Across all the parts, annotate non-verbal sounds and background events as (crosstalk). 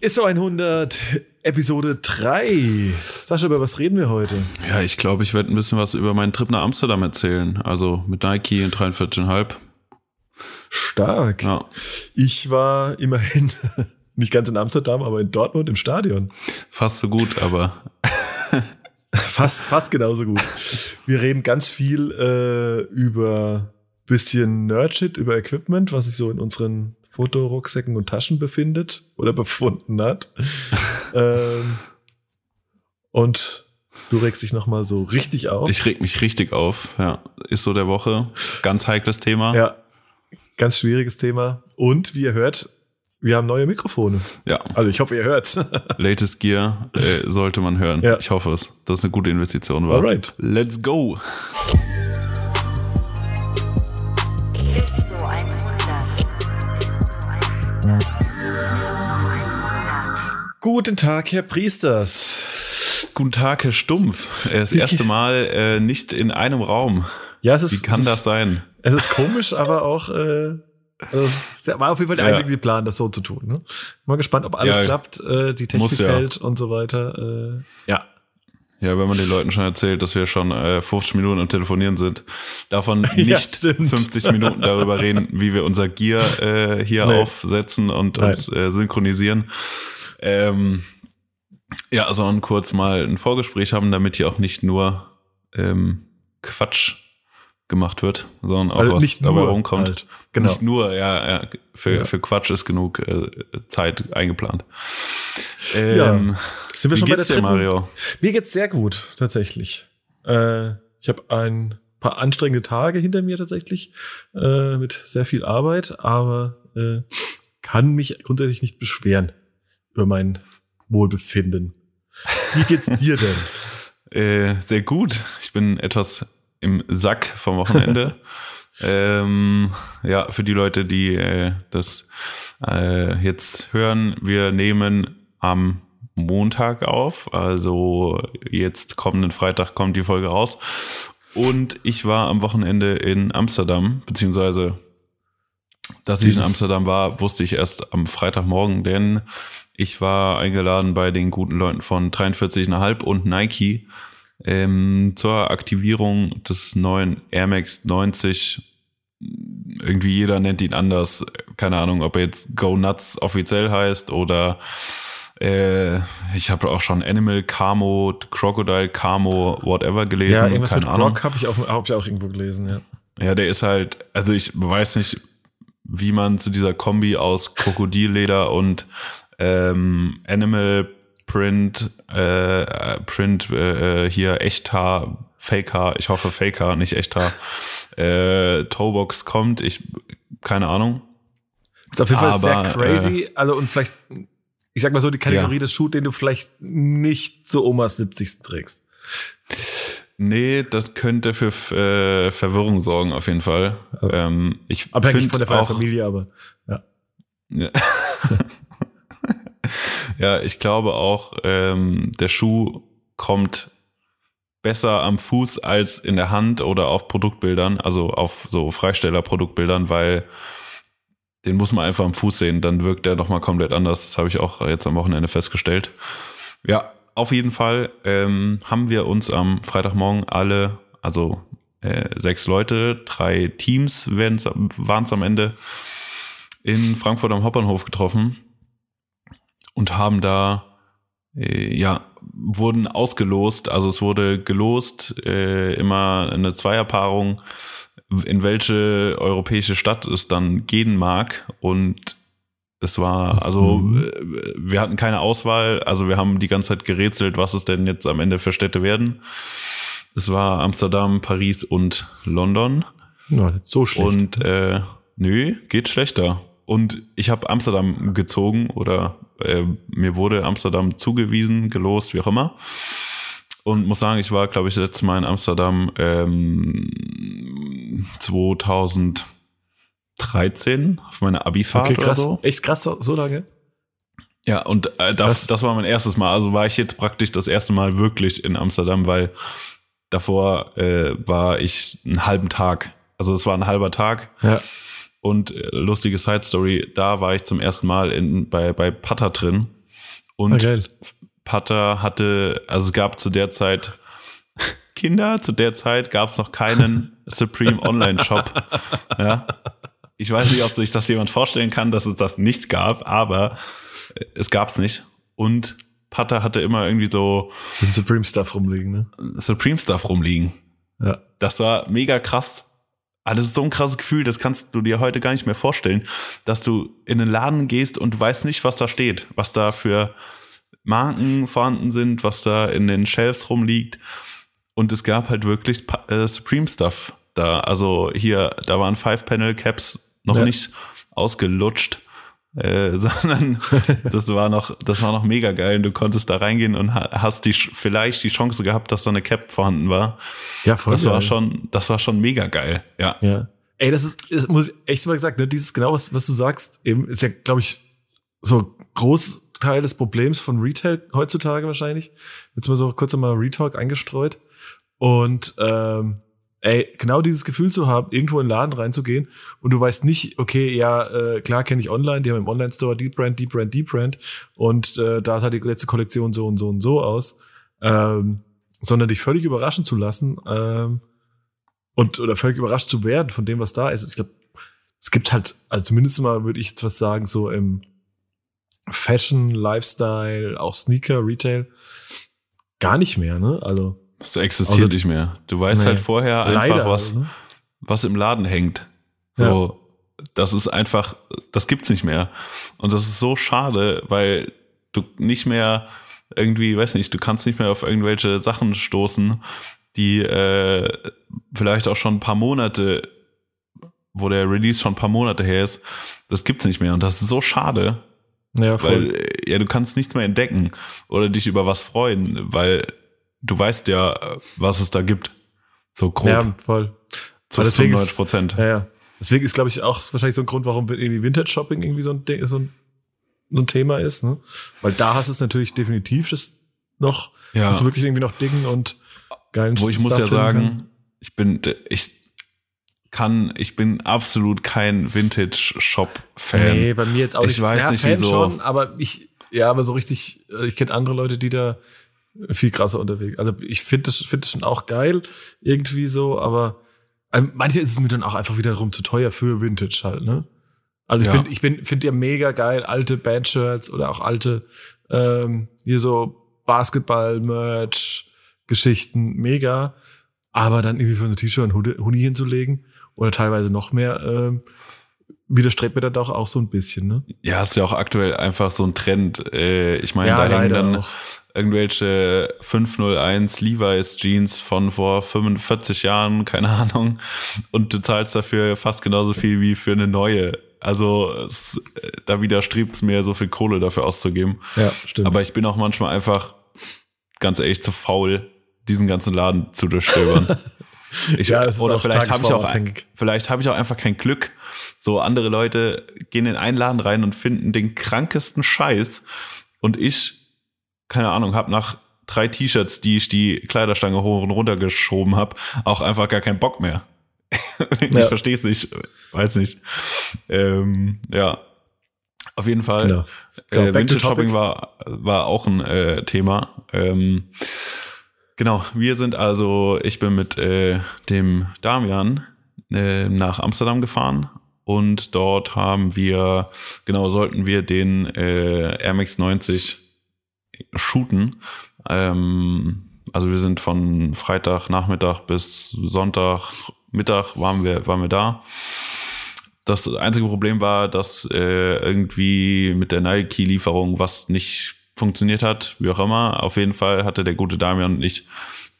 ISO 100, Episode 3. Sascha, über was reden wir heute? Ja, ich glaube, ich werde ein bisschen was über meinen Trip nach Amsterdam erzählen. Also mit Nike in 43,5. Stark. Ja. Ich war immerhin (laughs) nicht ganz in Amsterdam, aber in Dortmund im Stadion. Fast so gut, aber. (laughs) fast, fast genauso gut. Wir reden ganz viel äh, über bisschen Nerdshit, über Equipment, was sich so in unseren Fotorucksäcken und Taschen befindet oder befunden hat. (laughs) ähm, und du regst dich noch mal so richtig auf. Ich reg mich richtig auf, ja. Ist so der Woche. Ganz heikles Thema. Ja, ganz schwieriges Thema. Und wie ihr hört, wir haben neue Mikrofone. Ja. Also ich hoffe, ihr hört's. (laughs) Latest Gear äh, sollte man hören. Ja. Ich hoffe es, dass es eine gute Investition war. Alright. Let's go. Guten Tag, Herr Priesters. Guten Tag, Herr Stumpf. Das erste (laughs) Mal äh, nicht in einem Raum. Ja, es ist. Wie kann das ist, sein? Es ist komisch, aber auch. Äh, also, war auf jeden Fall der ja. einzige Plan, das so zu tun. Ne? Mal gespannt, ob alles ja, klappt, äh, die Technik muss, ja. hält und so weiter. Äh, ja. Ja, wenn man den Leuten schon erzählt, dass wir schon äh, 50 Minuten am Telefonieren sind, davon (laughs) nicht ja, 50 Minuten darüber reden, wie wir unser Gear äh, hier nee. aufsetzen und uns äh, synchronisieren. Ähm, ja, sondern kurz mal ein Vorgespräch haben, damit hier auch nicht nur ähm, Quatsch gemacht wird, sondern auch also was dabei rumkommt. Halt. Genau. Nicht nur, ja, ja für, ja. für Quatsch ist genug äh, Zeit eingeplant. Ähm, ja. Sind wir schon bei der dir, Mario? Mir geht's sehr gut, tatsächlich. Äh, ich habe ein paar anstrengende Tage hinter mir tatsächlich, äh, mit sehr viel Arbeit, aber äh, kann mich grundsätzlich nicht beschweren über mein Wohlbefinden. Wie geht's dir denn? (laughs) Äh, sehr gut. Ich bin etwas im Sack vom Wochenende. (laughs) ähm, ja, für die Leute, die äh, das äh, jetzt hören, wir nehmen am Montag auf. Also jetzt kommenden Freitag kommt die Folge raus. Und ich war am Wochenende in Amsterdam, beziehungsweise dass ich in Amsterdam war, wusste ich erst am Freitagmorgen, denn ich war eingeladen bei den guten Leuten von 43,5 und Nike ähm, zur Aktivierung des neuen Air Max 90. Irgendwie jeder nennt ihn anders. Keine Ahnung, ob er jetzt Go Nuts offiziell heißt oder äh, ich habe auch schon Animal Camo, Crocodile Camo, whatever gelesen. Ja, irgendwas Keine mit Ahnung. Rock habe ich, auch, hab ich auch irgendwo gelesen, ja. Ja, der ist halt, also ich weiß nicht, wie man zu dieser Kombi aus Krokodilleder und ähm, Animal Print, äh, Print äh, hier Echthaar, Fakehaar, ich hoffe Fakehaar, nicht Echthaar, (laughs) äh, Toebox kommt, ich, keine Ahnung. Ist auf jeden Fall sehr crazy, äh, also und vielleicht, ich sag mal so, die Kategorie ja. des Shoot, den du vielleicht nicht zu Omas 70. trägst. Nee, das könnte für äh, Verwirrung sorgen, auf jeden Fall. Ähm, ich Abhängig von der auch, Familie, aber ja. ja. (laughs) ja, ich glaube auch, ähm, der Schuh kommt besser am Fuß als in der Hand oder auf Produktbildern, also auf so Freisteller-Produktbildern, weil den muss man einfach am Fuß sehen, dann wirkt der nochmal komplett anders. Das habe ich auch jetzt am Wochenende festgestellt. Ja, auf jeden Fall ähm, haben wir uns am Freitagmorgen alle, also äh, sechs Leute, drei Teams waren es am Ende, in Frankfurt am Hauptbahnhof getroffen und haben da, äh, ja, wurden ausgelost. Also es wurde gelost, äh, immer eine Zweierpaarung, in welche europäische Stadt es dann gehen mag. Und es war, also mhm. Äh, wir hatten keine Auswahl. Also wir haben die ganze Zeit gerätselt, was es denn jetzt am Ende für Städte werden. Es war Amsterdam, Paris und London. Nicht so schlecht. Und äh, nö, geht schlechter. Und ich habe Amsterdam gezogen oder äh, mir wurde Amsterdam zugewiesen, gelost, wie auch immer. Und muss sagen, ich war, glaube ich, das letzte Mal in Amsterdam ähm, 2013 auf meiner Abifahrt okay, krass. oder so. Echt krass, so lange? Ja, und äh, das, das war mein erstes Mal. Also war ich jetzt praktisch das erste Mal wirklich in Amsterdam, weil davor äh, war ich einen halben Tag. Also es war ein halber Tag. Ja. Und äh, lustige Side Story, da war ich zum ersten Mal in, bei, bei Pata drin. Und okay. Putter hatte, also es gab zu der Zeit Kinder, zu der Zeit gab es noch keinen (laughs) Supreme Online Shop. Ja. Ich weiß nicht, ob sich das jemand vorstellen kann, dass es das nicht gab, aber es gab es nicht. Und Putter hatte immer irgendwie so Supreme Stuff rumliegen, ne? Supreme Stuff rumliegen. Ja. Das war mega krass. Ah, das ist so ein krasses Gefühl, das kannst du dir heute gar nicht mehr vorstellen, dass du in den Laden gehst und weißt nicht, was da steht, was da für Marken vorhanden sind, was da in den Shelves rumliegt. Und es gab halt wirklich äh, Supreme Stuff da. Also hier, da waren Five-Panel-Caps noch ja. nicht ausgelutscht. Äh, (laughs) sondern das war noch, das war noch mega geil. Du konntest da reingehen und hast die vielleicht die Chance gehabt, dass so eine Cap vorhanden war. Ja, voll. Das geil. war schon, das war schon mega geil. Ja. Ja. Ey, das ist, das muss ich echt mal gesagt, ne, dieses genau, was, was du sagst, eben ist ja, glaube ich, so Großteil des Problems von Retail heutzutage wahrscheinlich. Jetzt mal so kurz einmal Retalk eingestreut. Und ähm, ey, genau dieses Gefühl zu haben, irgendwo in den Laden reinzugehen und du weißt nicht, okay, ja, äh, klar kenne ich online, die haben im Online-Store Deep Brand, Deep Brand, Deep Brand und äh, da sah die letzte Kollektion so und so und so aus, ähm, sondern dich völlig überraschen zu lassen ähm, und oder völlig überrascht zu werden von dem, was da ist. Ich glaube, es gibt halt, also zumindest mal würde ich jetzt was sagen, so im Fashion, Lifestyle, auch Sneaker, Retail, gar nicht mehr, ne? Also das existiert also, nicht mehr. Du weißt nee, halt vorher einfach, leider, was, ne? was im Laden hängt. So, ja. das ist einfach, das gibt's nicht mehr. Und das ist so schade, weil du nicht mehr irgendwie, weiß nicht, du kannst nicht mehr auf irgendwelche Sachen stoßen, die äh, vielleicht auch schon ein paar Monate, wo der Release schon ein paar Monate her ist, das gibt's nicht mehr. Und das ist so schade. Ja, voll. Weil, ja, du kannst nichts mehr entdecken oder dich über was freuen, weil du weißt ja, was es da gibt. So grob. Ja, voll. Zu 95 Prozent. Ja, ja. Deswegen ist, glaube ich, auch wahrscheinlich so ein Grund, warum irgendwie Vintage-Shopping irgendwie so ein, so, ein, so ein Thema ist. Ne? Weil da hast du es natürlich definitiv das noch, ja. hast du wirklich irgendwie noch Dingen und geilen Wo ich Stuff muss ja sagen, kann. ich bin, ich kann, ich bin absolut kein Vintage-Shop-Fan. Nee, bei mir jetzt auch nicht. Ich weiß ja, nicht, Fan wieso. schon, aber ich, ja, aber so richtig, äh, ich kenne andere Leute, die da viel krasser unterwegs. Also ich finde das, finde das schon auch geil, irgendwie so, aber ähm, manche ist es mir dann auch einfach wiederum zu teuer für Vintage halt, ne? Also ich ja. bin, ich bin, finde ja mega geil, alte Bandshirts oder auch alte, ähm, hier so Basketball-Merch, Geschichten, mega. Aber dann irgendwie für ein T-Shirt ein Huni hinzulegen oder teilweise noch mehr, ähm, widerstrebt mir dann doch auch so ein bisschen, ne? Ja, ist ja auch aktuell einfach so ein Trend. Äh, ich meine, ja, da hängen dann auch irgendwelche 501 Levi's Jeans von vor 45 Jahren, keine Ahnung. Und du zahlst dafür fast genauso viel wie für eine neue. Also es, da widerstrebt es mir, so viel Kohle dafür auszugeben. Ja, stimmt. Aber ich bin auch manchmal einfach, ganz ehrlich, zu faul, diesen ganzen Laden zu durchstöbern. (laughs) Ich, ja, oder vielleicht habe ich auch vielleicht habe ich auch einfach kein Glück. So andere Leute gehen in einen Laden rein und finden den krankesten Scheiß und ich keine Ahnung, habe nach drei T-Shirts, die ich die Kleiderstange hoch und runter geschoben habe, auch einfach gar keinen Bock mehr. (laughs) ich ja. verstehe es nicht, weiß nicht. Ähm, ja, auf jeden Fall. Genau. Äh, Vintage Shopping war, war auch ein äh, Thema. Ähm, genau, wir sind also, ich bin mit äh, dem Damian äh, nach Amsterdam gefahren und dort haben wir, genau, sollten wir den äh, Air Max 90 shooten. Ähm, also wir sind von Freitag Nachmittag bis Sonntag Mittag waren wir, waren wir da. Das einzige Problem war, dass äh, irgendwie mit der Nike-Lieferung was nicht funktioniert hat, wie auch immer. Auf jeden Fall hatte der gute Damian und ich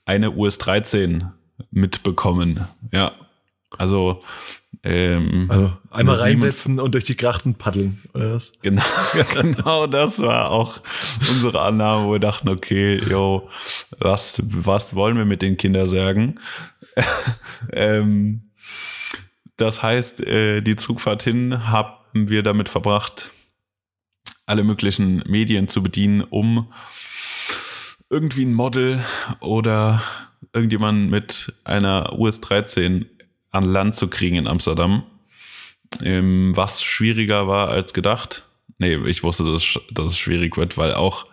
eine US 13 mitbekommen. Ja. Also ähm, also einmal reinsetzen und durch die Grachten paddeln, oder was? Genau, (laughs) genau das war auch unsere Annahme, wo wir dachten, okay, yo, was, was wollen wir mit den Kindern sagen? (laughs) ähm, das heißt, äh, die Zugfahrt hin haben wir damit verbracht, alle möglichen Medien zu bedienen, um irgendwie ein Model oder irgendjemand mit einer US 13 an Land zu kriegen in Amsterdam. Ähm, was schwieriger war als gedacht. nee, ich wusste, dass, dass es schwierig wird, weil auch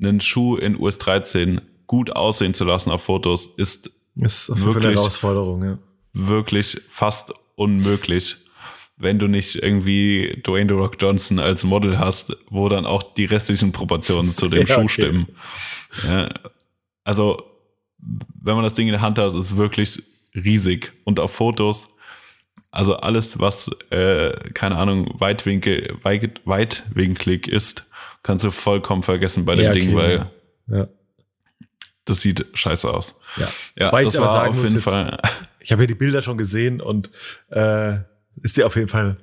einen Schuh in US 13 gut aussehen zu lassen auf Fotos ist, ist wirklich eine Herausforderung, ja. Wirklich fast unmöglich, wenn du nicht irgendwie Dwayne The Rock Johnson als Model hast, wo dann auch die restlichen Proportionen zu dem (laughs) ja, Schuh okay. stimmen. Ja, also, wenn man das Ding in der Hand hat, ist es wirklich riesig. Und auf Fotos also alles, was, äh, keine Ahnung, Weitwinkel, weit, weitwinklig ist, kannst du vollkommen vergessen bei dem ja, okay. Ding, weil ja. das sieht scheiße aus. Ja, ja Weil das war auf jeden jetzt, Fall. Ich habe ja die Bilder schon gesehen und äh, ist dir auf jeden Fall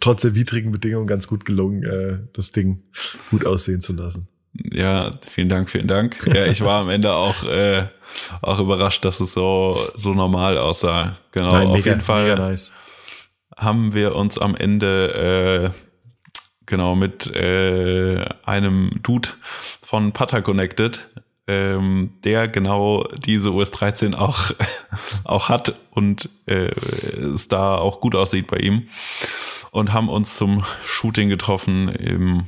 trotz der widrigen Bedingungen ganz gut gelungen, äh, das Ding gut aussehen zu lassen. Ja, vielen Dank, vielen Dank. Ja, ich war am Ende auch, äh, auch überrascht, dass es so, so normal aussah. Genau, Nein, auf mega, jeden Fall nice. haben wir uns am Ende äh, genau mit äh, einem Dude von Pata connected, ähm, der genau diese US 13 auch, (laughs) auch hat und äh, es da auch gut aussieht bei ihm. Und haben uns zum Shooting getroffen im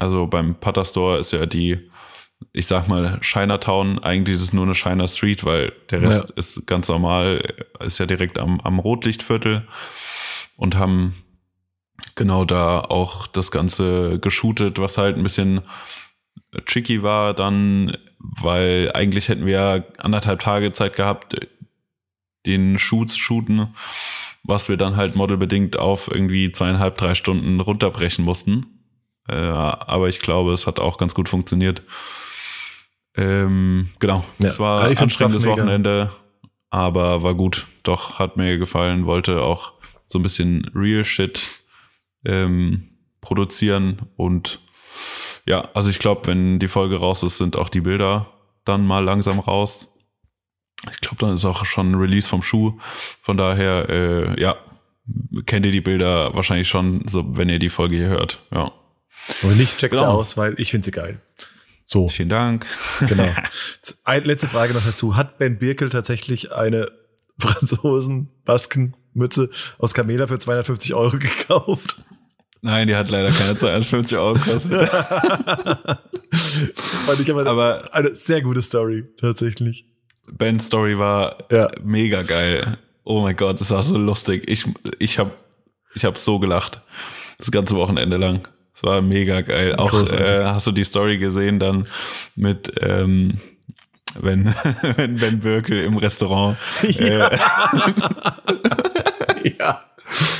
also beim Putter Store ist ja die, ich sag mal, Chinatown, eigentlich ist es nur eine China Street, weil der Rest ja. ist ganz normal, ist ja direkt am, am Rotlichtviertel und haben genau da auch das Ganze geshootet, was halt ein bisschen tricky war dann, weil eigentlich hätten wir anderthalb Tage Zeit gehabt, den Shoot zu shooten, was wir dann halt modelbedingt auf irgendwie zweieinhalb, drei Stunden runterbrechen mussten. Äh, aber ich glaube, es hat auch ganz gut funktioniert. Ähm, genau, ja. es war ein anstrengendes Wochenende, aber war gut. Doch, hat mir gefallen. Wollte auch so ein bisschen Real Shit ähm, produzieren und ja, also ich glaube, wenn die Folge raus ist, sind auch die Bilder dann mal langsam raus. Ich glaube, dann ist auch schon ein Release vom Schuh. Von daher, äh, ja, kennt ihr die Bilder wahrscheinlich schon, so wenn ihr die Folge hier hört. Ja. Und nicht, checkt genau. sie aus, weil ich finde sie geil. So. Vielen Dank. Genau. (laughs) letzte Frage noch dazu. Hat Ben Birkel tatsächlich eine (laughs) Franzosen-Basken-Mütze aus Camela für 250 Euro gekauft? Nein, die hat leider keine 250 Euro gekostet. (laughs) Fand ich aber, aber eine sehr gute Story, tatsächlich. Ben's Story war ja. mega geil. Oh mein Gott, das war so lustig. Ich, ich habe ich hab so gelacht. Das ganze Wochenende lang. Es war mega geil. Auch äh, hast du die Story gesehen dann mit ähm, wenn, (laughs) wenn Ben Birkel im Restaurant ja. Äh, (laughs) ja.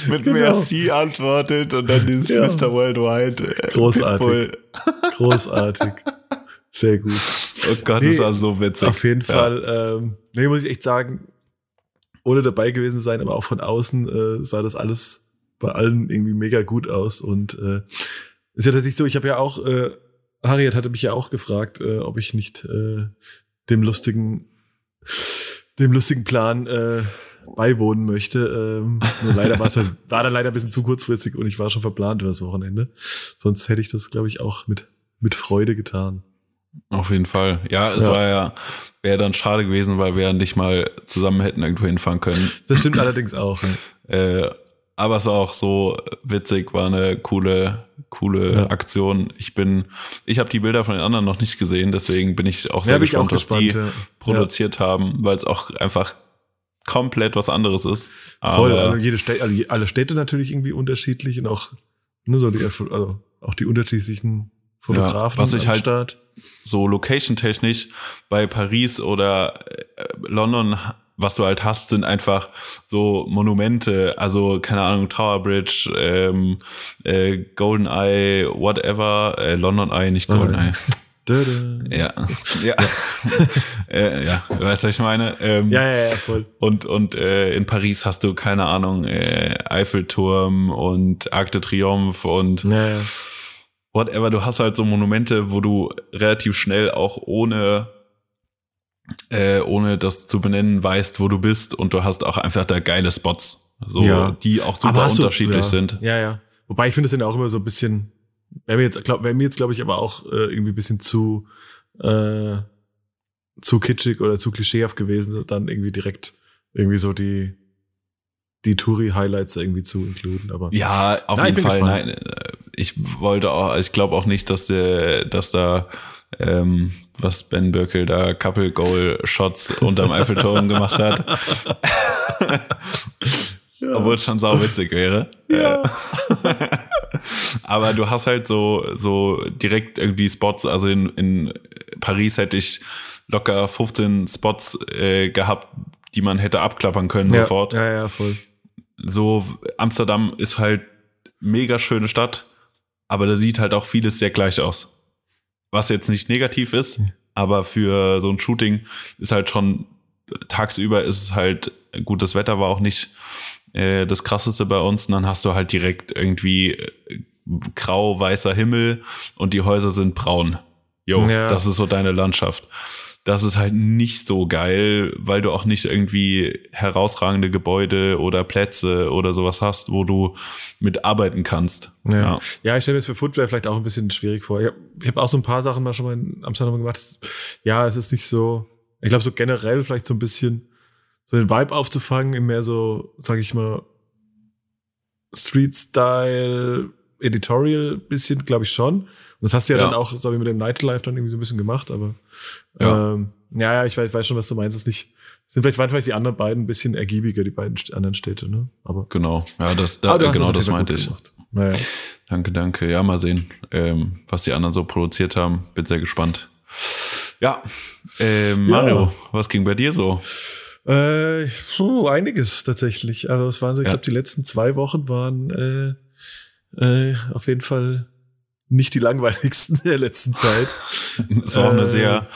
mit genau. Merci antwortet und dann dieses ja. Mr. Worldwide. Äh, Großartig. Großartig. Sehr gut. Oh Gott, nee, das war so witzig. Auf jeden ja. Fall, ähm, nee, muss ich echt sagen, ohne dabei gewesen sein, aber auch von außen äh, sah das alles bei allen irgendwie mega gut aus und äh, ist ja tatsächlich so, ich habe ja auch, äh, Harriet hatte mich ja auch gefragt, äh, ob ich nicht äh, dem lustigen, dem lustigen Plan äh, beiwohnen möchte. Ähm, nur leider war es halt, (laughs) war dann leider ein bisschen zu kurzfristig und ich war schon verplant für das Wochenende. Sonst hätte ich das, glaube ich, auch mit, mit Freude getan. Auf jeden Fall. Ja, es ja. war ja, wäre dann schade gewesen, weil wir ja nicht mal zusammen hätten irgendwo hinfahren können. Das stimmt allerdings auch. Ja. Äh, aber es war auch so witzig, war eine coole, coole ja. Aktion. Ich bin, ich habe die Bilder von den anderen noch nicht gesehen, deswegen bin ich auch sehr ja, gespannt, was die ja. produziert haben, weil es auch einfach komplett was anderes ist. Aber Voll, also jede Städte, also alle Städte natürlich irgendwie unterschiedlich und auch, ne, so die, also auch die unterschiedlichen Fotografen was ich halt so location-technisch bei Paris oder äh, London was du halt hast, sind einfach so Monumente, also keine Ahnung, Tower Bridge, ähm, äh, Golden Eye, whatever, äh, London Eye, nicht Golden Eye. Ja, ja, (laughs) äh, ja, weißt du, was ich meine? Ähm, ja, ja, ja, voll. Und und äh, in Paris hast du keine Ahnung äh, Eiffelturm und Arc de Triomphe und ja, ja. whatever. Du hast halt so Monumente, wo du relativ schnell auch ohne äh, ohne das zu benennen, weißt, wo du bist und du hast auch einfach da geile Spots, so ja. die auch super unterschiedlich du, ja. sind. Ja, ja. Wobei ich finde es ja auch immer so ein bisschen, wäre mir jetzt, glaub, wäre mir jetzt glaube ich aber auch äh, irgendwie ein bisschen zu äh, zu kitschig oder zu klischeehaft gewesen, dann irgendwie direkt irgendwie so die die Touri-Highlights irgendwie zu inkluden. Aber ja, auf nein, jeden Fall. Nein, ich wollte auch, ich glaube auch nicht, dass der, dass da ähm, was Ben Birkel da Couple Goal Shots unterm Eiffelturm gemacht hat. (laughs) ja. Obwohl es schon sauwitzig wäre. Ja. Aber du hast halt so, so direkt irgendwie Spots, also in, in Paris hätte ich locker 15 Spots äh, gehabt, die man hätte abklappern können ja. sofort. Ja, ja, voll. So, Amsterdam ist halt mega schöne Stadt, aber da sieht halt auch vieles sehr gleich aus. Was jetzt nicht negativ ist, aber für so ein Shooting ist halt schon tagsüber ist es halt gut, das Wetter war auch nicht äh, das krasseste bei uns und dann hast du halt direkt irgendwie äh, grau-weißer Himmel und die Häuser sind braun. Jo, ja. das ist so deine Landschaft das ist halt nicht so geil, weil du auch nicht irgendwie herausragende Gebäude oder Plätze oder sowas hast, wo du mit arbeiten kannst. Ja, ja. ja ich stelle mir das für Footwear vielleicht auch ein bisschen schwierig vor. Ich habe hab auch so ein paar Sachen mal schon mal in Amsterdam gemacht. Ja, es ist nicht so, ich glaube so generell vielleicht so ein bisschen so den Vibe aufzufangen, in mehr so, sag ich mal, Street-Style, Editorial bisschen, glaube ich schon. Das hast du ja, ja. dann auch, so wie mit dem Nightlife dann irgendwie so ein bisschen gemacht, aber ja, ähm, ja, ja ich weiß, weiß schon, was du meinst. Das nicht, sind vielleicht, waren vielleicht die anderen beiden ein bisschen ergiebiger, die beiden anderen Städte, ne? Aber genau, ja, das, da, genau das meinte ich. Naja. Danke, danke. Ja, mal sehen, ähm, was die anderen so produziert haben. Bin sehr gespannt. Ja, äh, Mario, ja. was ging bei dir so? Äh, puh, einiges tatsächlich. Also es waren so, ich ja. glaube, die letzten zwei Wochen waren äh, äh, auf jeden Fall nicht die langweiligsten (laughs) der letzten Zeit. (laughs) Es war äh, eine sehr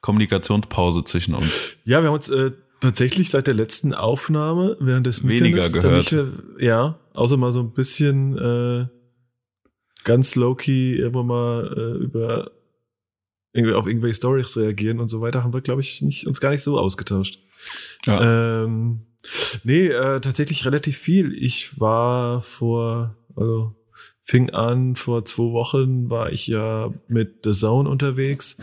Kommunikationspause zwischen uns. Ja, wir haben uns äh, tatsächlich seit der letzten Aufnahme während des weniger gehört. Nicht, ja, außer mal so ein bisschen äh, ganz low-key immer mal äh, über irgendwie auf irgendwelche Stories reagieren und so weiter, haben wir, glaube ich, nicht, uns gar nicht so ausgetauscht. Ja. Ähm, nee, äh, tatsächlich relativ viel. Ich war vor, also fing an, vor zwei Wochen war ich ja mit The Zone unterwegs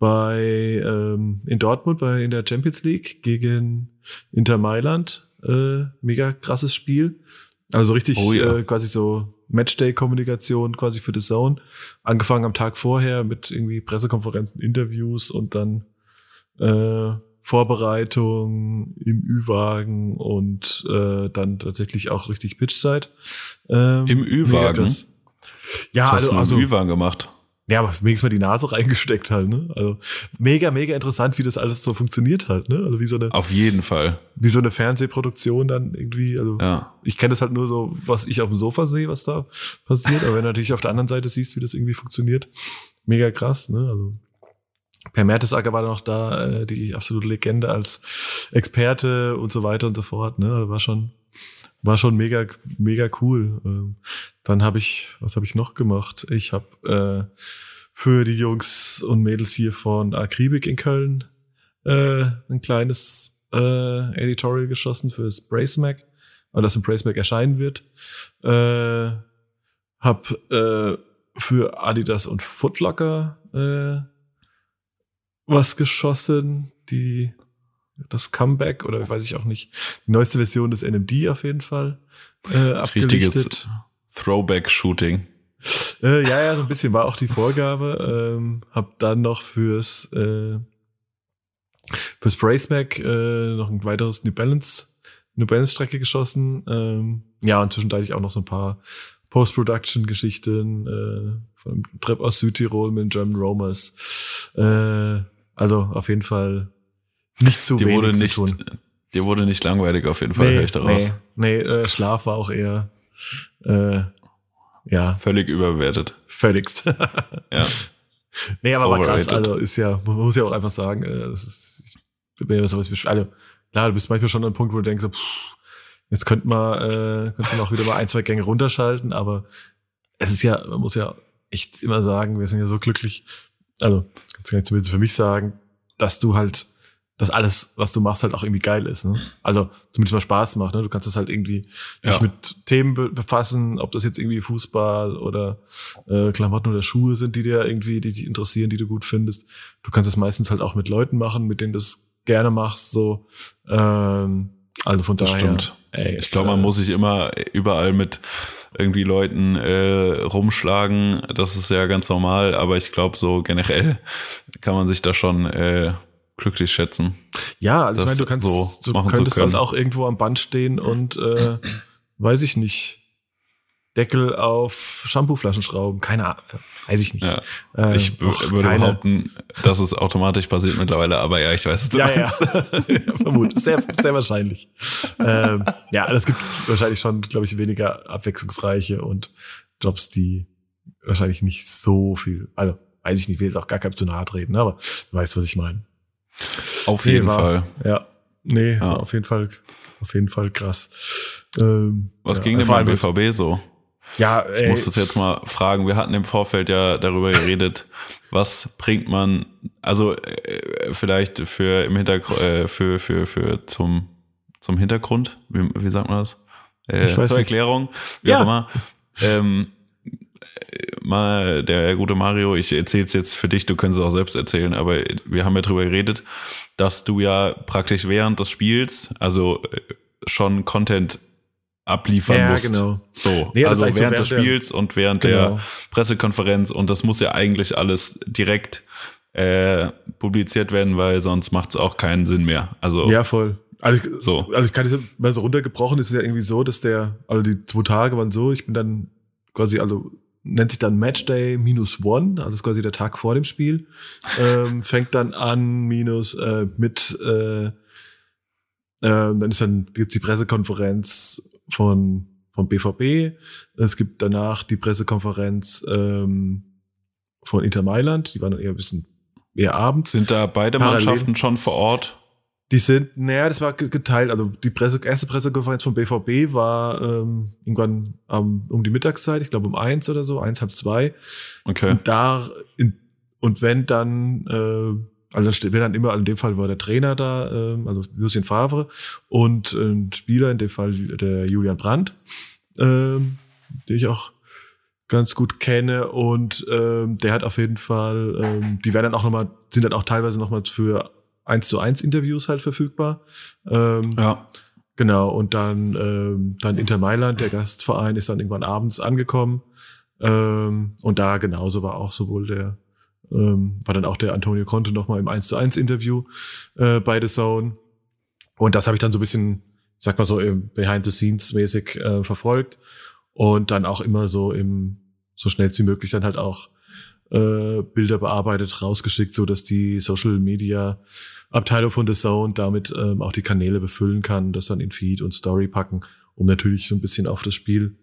bei ähm, in Dortmund bei in der Champions League gegen Inter Mailand. Äh, mega krasses Spiel. Also richtig oh, ja. äh, quasi so Matchday-Kommunikation quasi für The Zone. Angefangen am Tag vorher mit irgendwie Pressekonferenzen, Interviews und dann äh, Vorbereitung im Ü-Wagen und äh, dann tatsächlich auch richtig Pitchzeit. Ähm, Im Ü-Wagen? Ja, Was hast also, du also Ü-Wagen gemacht. Ja, aber wenigstens mal die Nase reingesteckt halt, ne? Also mega, mega interessant, wie das alles so funktioniert halt, ne? Also wie so eine. Auf jeden Fall. Wie so eine Fernsehproduktion dann irgendwie. Also ja. ich kenne das halt nur so, was ich auf dem Sofa sehe, was da passiert. aber wenn du natürlich auf der anderen Seite siehst, wie das irgendwie funktioniert, mega krass, ne? Also Per Mertesacker war noch da, äh, die absolute Legende als Experte und so weiter und so fort. Ne? Also war schon, war schon mega, mega cool. Ähm, dann habe ich, was habe ich noch gemacht? Ich habe äh, für die Jungs und Mädels hier von Akribik in Köln äh, ein kleines äh, Editorial geschossen für das Bracemac, weil das im Bracemac erscheinen wird. Äh, hab äh, für Adidas und Footlocker äh, was geschossen, die das Comeback oder weiß ich auch nicht, die neueste Version des NMD auf jeden Fall äh, abgelichtet. Richtiges Throwback-Shooting. Äh, ja, ja, so ein bisschen war auch die Vorgabe. Ähm, hab dann noch fürs äh, fürs Bracemac äh, noch ein weiteres New Balance New Balance Strecke geschossen. Ähm, ja, und zwischendurch auch noch so ein paar Post-Production-Geschichten äh, vom Trip aus Südtirol mit den German Romers. Äh, also auf jeden Fall nicht zu die wenig wurde nicht, zu tun. Dir wurde nicht langweilig auf jeden Fall, nee, höre ich daraus. Nee, nee äh, Schlaf war auch eher äh, ja. Völlig überbewertet. Völligst. (laughs) ja. Nee, aber war krass, also ist ja, man muss ja auch einfach sagen, äh, das ist, ich bin ja sowas wie, also, klar, du bist manchmal schon an einem Punkt, wo du denkst, pff, jetzt könnte man, äh, könnte man auch wieder mal ein, zwei Gänge runterschalten, aber es ist ja, man muss ja echt immer sagen, wir sind ja so glücklich, also, kann ich zumindest für mich sagen, dass du halt, dass alles, was du machst, halt auch irgendwie geil ist. Ne? Also zumindest mal Spaß macht. Ne? Du kannst es halt irgendwie ja. dich mit Themen befassen, ob das jetzt irgendwie Fußball oder äh, Klamotten oder Schuhe sind, die dir irgendwie, die dich interessieren, die du gut findest. Du kannst es meistens halt auch mit Leuten machen, mit denen du es gerne machst. So, ähm, also von das daher. Stimmt. Ey, ich glaube, man äh, muss sich immer überall mit irgendwie Leuten äh, rumschlagen. Das ist ja ganz normal, aber ich glaube, so generell kann man sich da schon äh, glücklich schätzen. Ja, also ich meine, du kannst so du könntest halt auch irgendwo am Band stehen und äh, weiß ich nicht, Deckel auf Shampooflaschen schrauben. Keine Ahnung, weiß ich nicht. Ja, äh, ich würde keine. behaupten, dass es automatisch passiert mittlerweile, aber ja, ich weiß, was du ja, meinst. Ja, (laughs) ja vermutlich. Sehr, sehr wahrscheinlich. ähm, ja, es gibt wahrscheinlich schon, glaube ich, weniger abwechslungsreiche und Jobs, die wahrscheinlich nicht so viel, also weiß ich nicht, will jetzt auch gar kein zu nahe treten, aber du weißt, was ich meine. Auf jeden war, Fall. Ja, nee, ja. auf jeden Fall, auf jeden Fall krass. Ähm, was ging denn beim BVB so? Ja, ich ey, muss das jetzt mal fragen. Wir hatten im Vorfeld ja darüber geredet, was bringt man, also äh, vielleicht für im Hintergrund, äh, für, für, für zum, zum Hintergrund, wie, wie sagt man das? Äh, zur Erklärung, wie ja. auch immer. Ähm, mal der gute Mario, ich erzähle es jetzt für dich, du kannst es auch selbst erzählen, aber wir haben ja darüber geredet, dass du ja praktisch während des Spiels, also äh, schon Content abliefern ja, musst. Genau. So, nee, also während, so während des Spiels der, und während genau. der Pressekonferenz und das muss ja eigentlich alles direkt äh, publiziert werden, weil sonst macht es auch keinen Sinn mehr. Also ja, voll. Also, ich, so. also ich kann es mal so runtergebrochen, ist es ja irgendwie so, dass der, also die zwei Tage waren so, ich bin dann quasi, also nennt sich dann Matchday minus one, also ist quasi der Tag vor dem Spiel, ähm, (laughs) fängt dann an minus äh, mit, äh, äh, dann ist dann gibt's die Pressekonferenz von, vom BVB. Es gibt danach die Pressekonferenz ähm, von Inter Mailand. Die waren dann eher ein bisschen eher abends. Sind da beide Parallel. Mannschaften schon vor Ort? Die sind, naja, das war geteilt. Also die Presse, erste Pressekonferenz vom BVB war ähm, irgendwann ähm, um die Mittagszeit, ich glaube um eins oder so, eins halb zwei. Okay. Und da in, und wenn dann äh, also wenn dann immer, in dem Fall war der Trainer da, ähm, also Lucien Favre und ein Spieler, in dem Fall der Julian Brandt, ähm, den ich auch ganz gut kenne und ähm, der hat auf jeden Fall, ähm, die werden dann auch nochmal, sind dann auch teilweise nochmal für eins zu eins Interviews halt verfügbar. Ähm, ja. Genau, und dann, ähm, dann Inter Mailand, der Gastverein, ist dann irgendwann abends angekommen. Ähm, und da genauso war auch sowohl der ähm, war dann auch der Antonio Conte nochmal im 1 zu 1 Interview äh, bei The Zone. Und das habe ich dann so ein bisschen, sag mal so, Behind the Scenes mäßig äh, verfolgt. Und dann auch immer so im, so schnell wie möglich dann halt auch äh, Bilder bearbeitet, rausgeschickt, so dass die Social Media Abteilung von The Zone damit ähm, auch die Kanäle befüllen kann, das dann in Feed und Story packen, um natürlich so ein bisschen auf das Spiel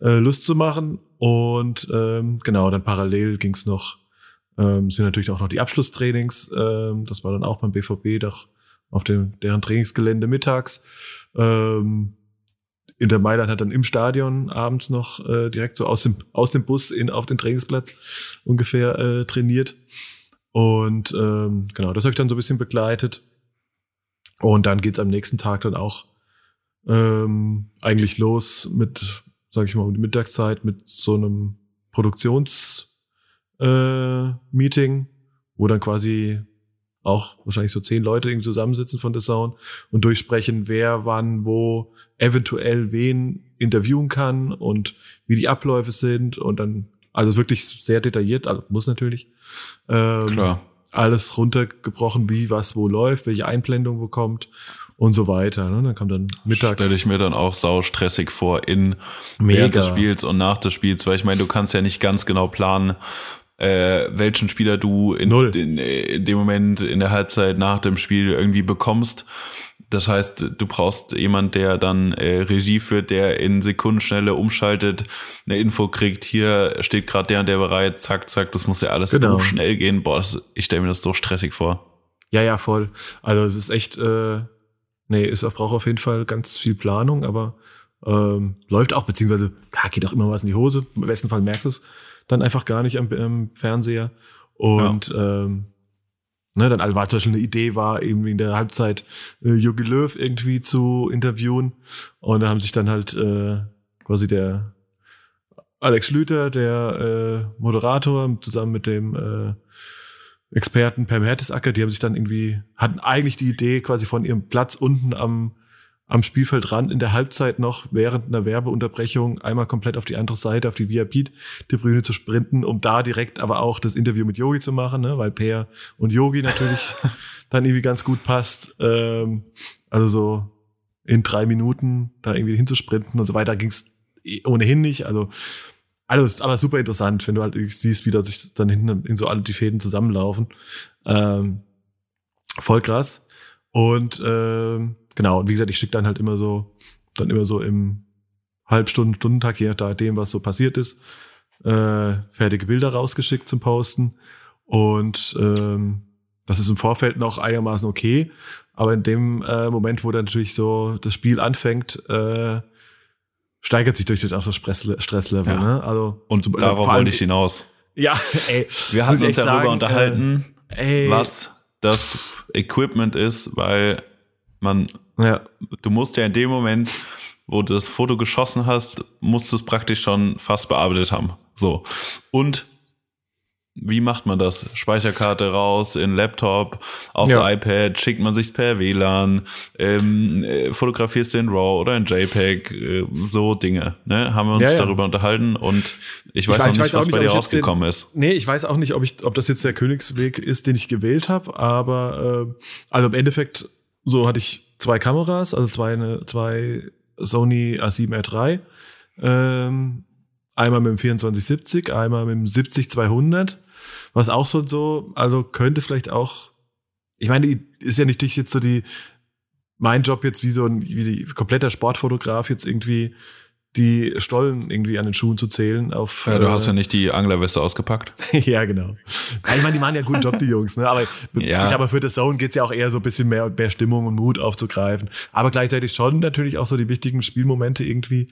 äh, Lust zu machen. Und ähm, genau, dann parallel ging's noch ähm, sind natürlich auch noch die Abschlusstrainings. Ähm, das war dann auch beim BVB doch auf dem deren Trainingsgelände mittags. Ähm, in der Mailand hat dann im Stadion abends noch äh, direkt so aus dem aus dem Bus in auf den Trainingsplatz ungefähr äh, trainiert. Und ähm, genau, das habe ich dann so ein bisschen begleitet. Und dann geht's am nächsten Tag dann auch ähm, eigentlich los mit, sage ich mal, um die Mittagszeit mit so einem Produktions äh, Meeting, wo dann quasi auch wahrscheinlich so zehn Leute irgendwie zusammensitzen von der Sound und durchsprechen, wer wann wo eventuell wen interviewen kann und wie die Abläufe sind und dann also wirklich sehr detailliert, also muss natürlich. Ähm, Klar. Alles runtergebrochen, wie was wo läuft, welche Einblendung wo kommt und so weiter. Ne? Dann kam dann mittags. Stelle ich mir dann auch sau stressig vor in Mega. während des Spiels und nach des Spiels, weil ich meine, du kannst ja nicht ganz genau planen, äh, welchen Spieler du in, in, in, dem Moment in der Halbzeit nach dem Spiel irgendwie bekommst. Das heißt, du brauchst jemand, der dann äh, Regie führt, der in Sekundenschnelle umschaltet, eine Info kriegt, hier steht gerade der und der bereit, zack, zack, das muss ja alles genau. so schnell gehen. Boah, das, ich stelle mir das so stressig vor. Ja, ja, voll. Also es ist echt, äh, nee, es braucht auf jeden Fall ganz viel Planung, aber ähm, läuft auch, beziehungsweise, da geht auch immer was in die Hose. Im besten Fall merkst du es dann einfach gar nicht am, am Fernseher. Und ja. ähm, ne, dann war zum Beispiel eine Idee, war eben in der Halbzeit äh, Jogi Löw irgendwie zu interviewen. Und da haben sich dann halt äh, quasi der Alex Lüter, der äh, Moderator, zusammen mit dem äh, Experten Per Mertesacker, die haben sich dann irgendwie, hatten eigentlich die Idee quasi von ihrem Platz unten am am Spielfeldrand in der Halbzeit noch während einer Werbeunterbrechung einmal komplett auf die andere Seite, auf die VIP-Tribüne zu sprinten, um da direkt aber auch das Interview mit Yogi zu machen, ne? weil Peer und Yogi natürlich (laughs) dann irgendwie ganz gut passt. Ähm, also so in drei Minuten da irgendwie hinzusprinten und so weiter ging es ohnehin nicht. Also alles, aber super interessant, wenn du halt siehst, wie da sich dann hinten in so alle die Fäden zusammenlaufen. Ähm, voll krass. Und ähm, genau, und wie gesagt, ich schicke dann halt immer so, dann immer so im Halbstunden, Stundentag, je nachdem, was so passiert ist, äh, fertige Bilder rausgeschickt zum Posten. Und ähm, das ist im Vorfeld noch einigermaßen okay. Aber in dem äh, Moment, wo dann natürlich so das Spiel anfängt, äh, steigert sich durch das Stresslevel. Ja. Ne? Also, und zum, darauf wollte ich hinaus. Ja, (laughs) ey. Wir hatten uns darüber sagen, unterhalten, äh, was das Equipment ist, weil man, ja. du musst ja in dem Moment, wo du das Foto geschossen hast, musst du es praktisch schon fast bearbeitet haben. So. Und wie macht man das? Speicherkarte raus in Laptop, aufs ja. iPad, schickt man sich per WLAN, ähm, äh, fotografierst du in RAW oder in JPEG, äh, so Dinge. Ne? Haben wir uns ja, ja. darüber unterhalten und ich weiß, ich weiß noch nicht, was nicht, bei dir rausgekommen den, ist. Nee, ich weiß auch nicht, ob, ich, ob das jetzt der Königsweg ist, den ich gewählt habe, aber äh, also im Endeffekt, so hatte ich zwei Kameras, also zwei, ne, zwei Sony A7R3. Ähm, einmal mit dem 2470, einmal mit dem 70-200 was auch so, so, also könnte vielleicht auch, ich meine, ist ja nicht jetzt so die, mein Job jetzt wie so ein, wie die kompletter Sportfotograf jetzt irgendwie die Stollen irgendwie an den Schuhen zu zählen. Auf, ja, du äh, hast ja nicht die Anglerweste ausgepackt. (laughs) ja, genau. Ich meine, die machen ja guten Job, die Jungs. Ne? Aber ja. ich aber für das Zone geht's ja auch eher so ein bisschen mehr, mehr Stimmung und Mut aufzugreifen. Aber gleichzeitig schon natürlich auch so die wichtigen Spielmomente irgendwie,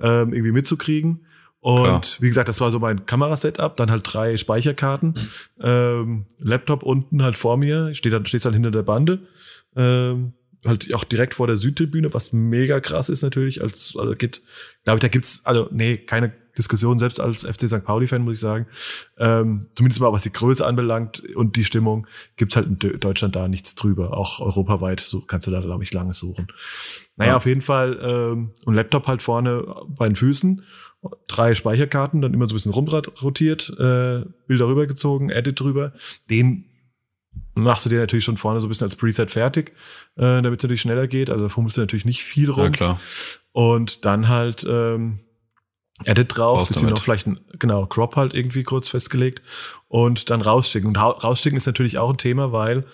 ähm, irgendwie mitzukriegen. Und Klar. wie gesagt, das war so mein Kamerasetup, dann halt drei Speicherkarten, ähm, Laptop unten halt vor mir, ich stehe dann, stehst dann hinter der Bande, ähm, halt auch direkt vor der Südtribüne, was mega krass ist natürlich, als, also geht, glaube ich, da gibt's, also, nee, keine Diskussion, selbst als FC St. Pauli-Fan, muss ich sagen. Ähm, zumindest mal, was die Größe anbelangt und die Stimmung, gibt's halt in Deutschland da nichts drüber. Auch europaweit so kannst du da, glaube ich, lange suchen. Naja, ja. auf jeden Fall, ähm, und Laptop halt vorne bei den Füßen drei Speicherkarten, dann immer so ein bisschen rumrotiert, äh, Bilder rübergezogen, Edit drüber. Den machst du dir natürlich schon vorne so ein bisschen als Preset fertig, äh, damit es natürlich schneller geht. Also da fummelst du natürlich nicht viel rum. Ja, klar. Und dann halt ähm, Edit drauf, Raus bisschen damit. noch vielleicht ein, genau, Crop halt irgendwie kurz festgelegt und dann rausschicken. Und rausschicken ist natürlich auch ein Thema, weil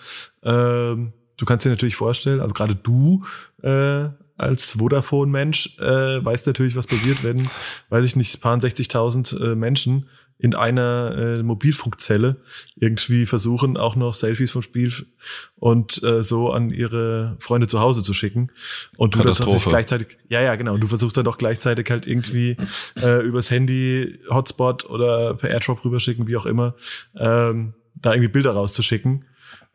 ähm, du kannst dir natürlich vorstellen, also gerade du äh, als Vodafone-Mensch äh, weiß natürlich, was passiert, wenn, weiß ich nicht, paar 60.000 äh, Menschen in einer äh, Mobilfunkzelle irgendwie versuchen, auch noch Selfies vom Spiel und äh, so an ihre Freunde zu Hause zu schicken. Und du dann natürlich gleichzeitig, ja, ja, genau, und du versuchst dann doch gleichzeitig halt irgendwie äh, übers Handy Hotspot oder per Airdrop rüberschicken, wie auch immer, ähm, da irgendwie Bilder rauszuschicken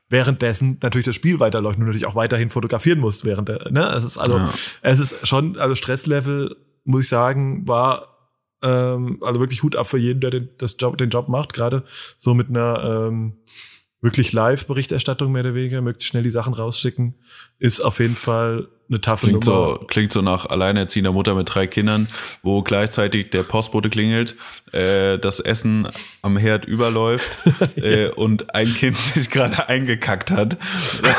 währenddessen natürlich das Spiel weiterläuft und du natürlich auch weiterhin fotografieren musst während der, ne? Es ist also, ja. es ist schon, also Stresslevel, muss ich sagen, war ähm, also wirklich Hut ab für jeden, der den, das Job, den Job macht, gerade so mit einer ähm, wirklich Live-Berichterstattung mehr oder weniger, möglichst schnell die Sachen rausschicken, ist auf jeden Fall eine taffe klingt Nummer. So, klingt so nach alleinerziehender Mutter mit drei Kindern, wo gleichzeitig der Postbote klingelt, äh, das Essen am Herd überläuft (laughs) äh, und ein Kind (laughs) sich gerade eingekackt hat.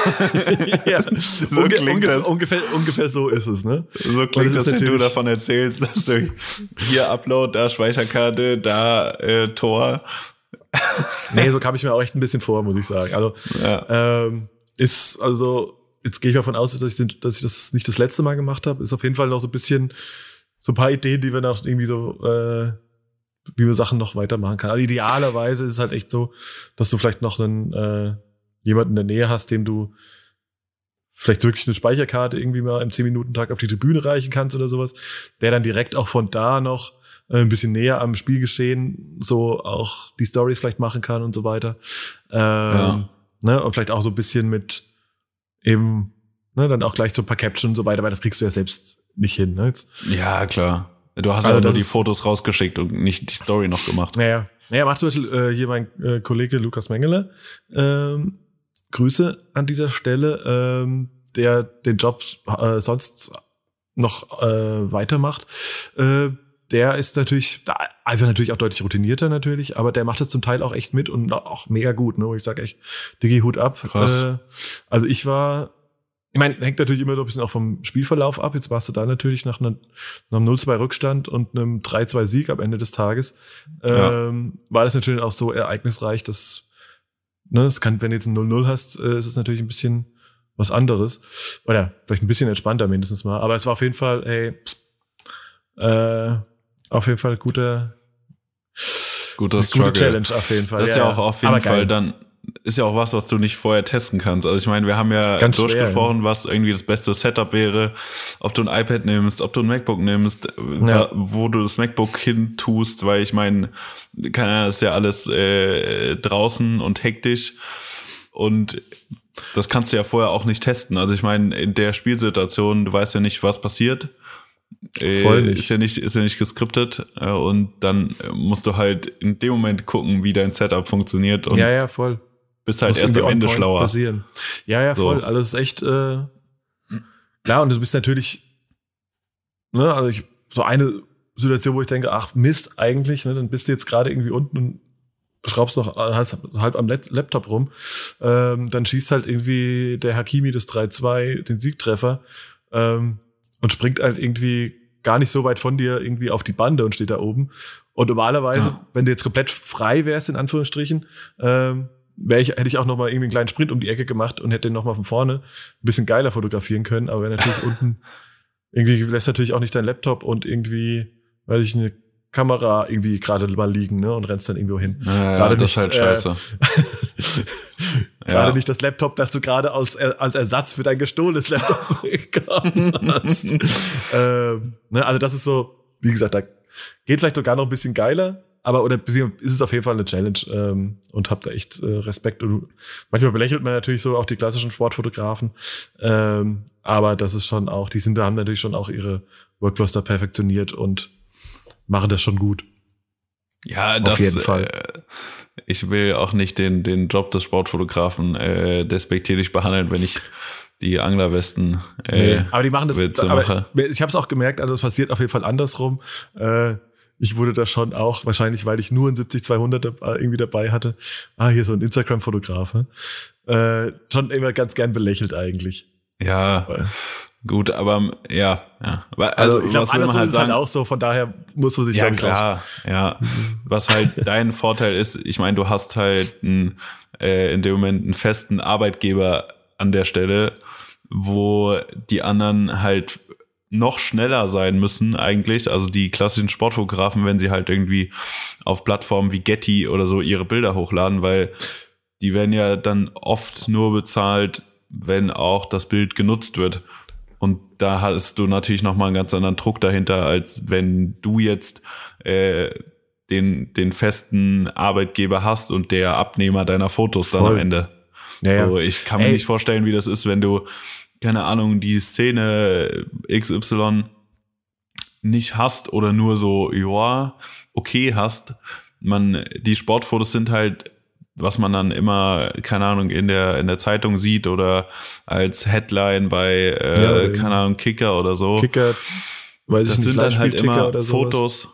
(laughs) ja, so Unge klingt ungefähr, das. Ungefähr, ungefähr so ist es, ne? So klingt das, wenn du davon erzählst, dass du hier Upload, da Speicherkarte, da äh, Tor. nee, so kam ich mir auch echt ein bisschen vor, muss ich sagen. Also ja. ähm, ist also jetzt gehe ich davon aus, dass ich, den, dass ich das nicht das letzte Mal gemacht habe. Ist auf jeden Fall noch so ein bisschen so ein paar Ideen, die wir noch irgendwie so, äh, wie man Sachen noch weitermachen kann. Also idealerweise ist es halt echt so, dass du vielleicht noch einen äh, jemanden in der Nähe hast, dem du vielleicht wirklich eine Speicherkarte irgendwie mal im 10-Minuten-Tag auf die Tribüne reichen kannst oder sowas, der dann direkt auch von da noch äh, ein bisschen näher am Spielgeschehen so auch die Stories vielleicht machen kann und so weiter. Ähm, ja. ne? Und vielleicht auch so ein bisschen mit eben ne, dann auch gleich so ein paar Captions und so weiter, weil das kriegst du ja selbst nicht hin. Ne? Jetzt, ja, klar. Du hast also ja nur die Fotos rausgeschickt und nicht die Story noch gemacht. Naja, naja macht zum Beispiel äh, hier mein äh, Kollege Lukas Mengele. Ähm, Grüße an dieser Stelle. Ähm, der den Job äh, sonst noch äh, weitermacht, äh, der ist natürlich, einfach natürlich auch deutlich routinierter natürlich, aber der macht es zum Teil auch echt mit und auch mega gut, ne? Ich sag echt, Digi Hut ab. Krass. Äh, also ich war, ich meine, hängt natürlich immer so ein bisschen auch vom Spielverlauf ab. Jetzt warst du da natürlich nach, einer, nach einem 0-2 Rückstand und einem 3-2 Sieg am Ende des Tages. Ja. Ähm, war das natürlich auch so ereignisreich, dass, ne, es kann, wenn du jetzt ein 0-0 hast, äh, ist es natürlich ein bisschen was anderes. Oder vielleicht ein bisschen entspannter mindestens mal. Aber es war auf jeden Fall, hey, äh, auf jeden Fall guter, guter Struggle. Gute Challenge auf jeden Fall. Das ist ja, ja auch auf jeden Fall dann ist ja auch was, was du nicht vorher testen kannst. Also ich meine, wir haben ja Ganz durchgesprochen, schwer, ja. was irgendwie das beste Setup wäre, ob du ein iPad nimmst, ob du ein MacBook nimmst, ja. wo du das MacBook hin tust, weil ich meine, kann ist ja alles äh, draußen und hektisch und das kannst du ja vorher auch nicht testen. Also ich meine, in der Spielsituation, du weißt ja nicht, was passiert. Äh. Ist ja nicht, ist ja nicht geskriptet äh, und dann musst du halt in dem Moment gucken, wie dein Setup funktioniert. Und ja, ja, voll. Bist halt Muss erst am Ende schlauer. Passieren. Ja, ja, voll. So. Alles echt äh, klar und du bist natürlich, ne, also ich, so eine Situation, wo ich denke, ach Mist, eigentlich, ne, dann bist du jetzt gerade irgendwie unten und schraubst noch halb, halb am Laptop rum. Ähm, dann schießt halt irgendwie der Hakimi das 3-2, den Siegtreffer. Ähm, und springt halt irgendwie gar nicht so weit von dir irgendwie auf die Bande und steht da oben. Und normalerweise, ja. wenn du jetzt komplett frei wärst, in Anführungsstrichen, ähm, wäre ich, hätte ich auch noch mal irgendwie einen kleinen Sprint um die Ecke gemacht und hätte den noch mal von vorne ein bisschen geiler fotografieren können. Aber wenn natürlich (laughs) unten irgendwie lässt natürlich auch nicht dein Laptop und irgendwie, weiß ich, eine Kamera irgendwie gerade mal liegen, ne, und rennst dann irgendwo hin. Ja, gerade das nicht, ist halt scheiße. Äh, (laughs) gerade ja. nicht das Laptop, das du gerade als, äh, als Ersatz für dein gestohlenes Laptop bekommen (laughs) hast. ähm, ne, also das ist so, wie gesagt, da geht vielleicht sogar noch ein bisschen geiler, aber oder ist es auf jeden Fall eine Challenge ähm, und hab da echt äh, Respekt. Und manchmal belächelt man natürlich so auch die klassischen Sportfotografen, ähm, aber das ist schon auch, die sind da haben natürlich schon auch ihre Workflows da perfektioniert und machen das schon gut. Ja, das, auf jeden Fall. Äh, ich will auch nicht den, den Job des Sportfotografen äh, despektierlich behandeln, wenn ich die Anglerwesten. Äh, nee, aber die machen das. Aber ich habe es auch gemerkt, also es passiert auf jeden Fall andersrum. Äh, ich wurde da schon auch, wahrscheinlich, weil ich nur ein 70-200 irgendwie dabei hatte. Ah, hier so ein Instagram-Fotograf. Äh, schon immer ganz gern belächelt eigentlich. Ja. Weil, Gut, aber ja, ja. Also, also ich glaube, andersrum halt ist halt auch so, von daher musst du sich Ja, klar, auch. ja. Was halt (laughs) dein Vorteil ist, ich meine, du hast halt einen, äh, in dem Moment einen festen Arbeitgeber an der Stelle, wo die anderen halt noch schneller sein müssen eigentlich. Also die klassischen Sportfotografen, wenn sie halt irgendwie auf Plattformen wie Getty oder so ihre Bilder hochladen, weil die werden ja dann oft nur bezahlt, wenn auch das Bild genutzt wird. Und da hast du natürlich nochmal einen ganz anderen Druck dahinter, als wenn du jetzt äh, den, den festen Arbeitgeber hast und der Abnehmer deiner Fotos Voll. dann am Ende. Ja, so, ich kann mir Ey. nicht vorstellen, wie das ist, wenn du, keine Ahnung, die Szene XY nicht hast oder nur so, ja, okay hast. Man, die Sportfotos sind halt was man dann immer, keine Ahnung, in der, in der Zeitung sieht oder als Headline bei, äh, ja, keine Ahnung, Kicker oder so. Kicker, weiß das ich nicht, sind dann halt immer Fotos,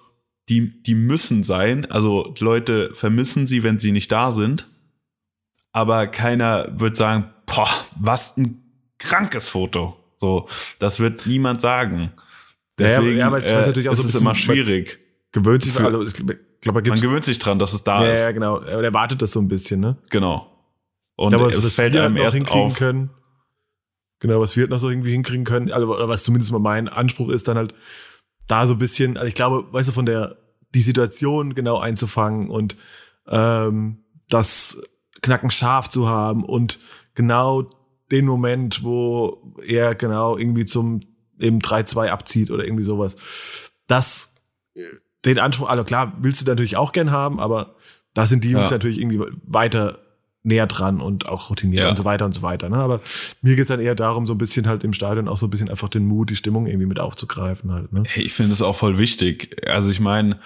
die, die müssen sein. Also Leute vermissen sie, wenn sie nicht da sind. Aber keiner wird sagen, boah, was ein krankes Foto. So, das wird niemand sagen. Deswegen ja, ja, aber äh, natürlich auch ist es immer schwierig. Gewöhnt sich, also, glaube, man gewöhnt sich dran, dass es da ja, ist. Ja, genau. Er erwartet das so ein bisschen, ne? Genau. Und glaube, es fällt einem erst hinkriegen auf. Können. Genau, was wir halt noch so irgendwie hinkriegen können, also, oder was zumindest mal mein Anspruch ist, dann halt da so ein bisschen, also ich glaube, weißt du, von der, die Situation genau einzufangen und ähm, das Knacken scharf zu haben und genau den Moment, wo er genau irgendwie zum eben 3-2 abzieht oder irgendwie sowas. Das den Anspruch, also klar, willst du natürlich auch gern haben, aber da sind die Jungs ja. natürlich irgendwie weiter näher dran und auch routiniert ja. und so weiter und so weiter. Ne? Aber mir geht's dann eher darum, so ein bisschen halt im Stadion auch so ein bisschen einfach den Mut, die Stimmung irgendwie mit aufzugreifen halt. Ne? Ich finde es auch voll wichtig. Also ich meine,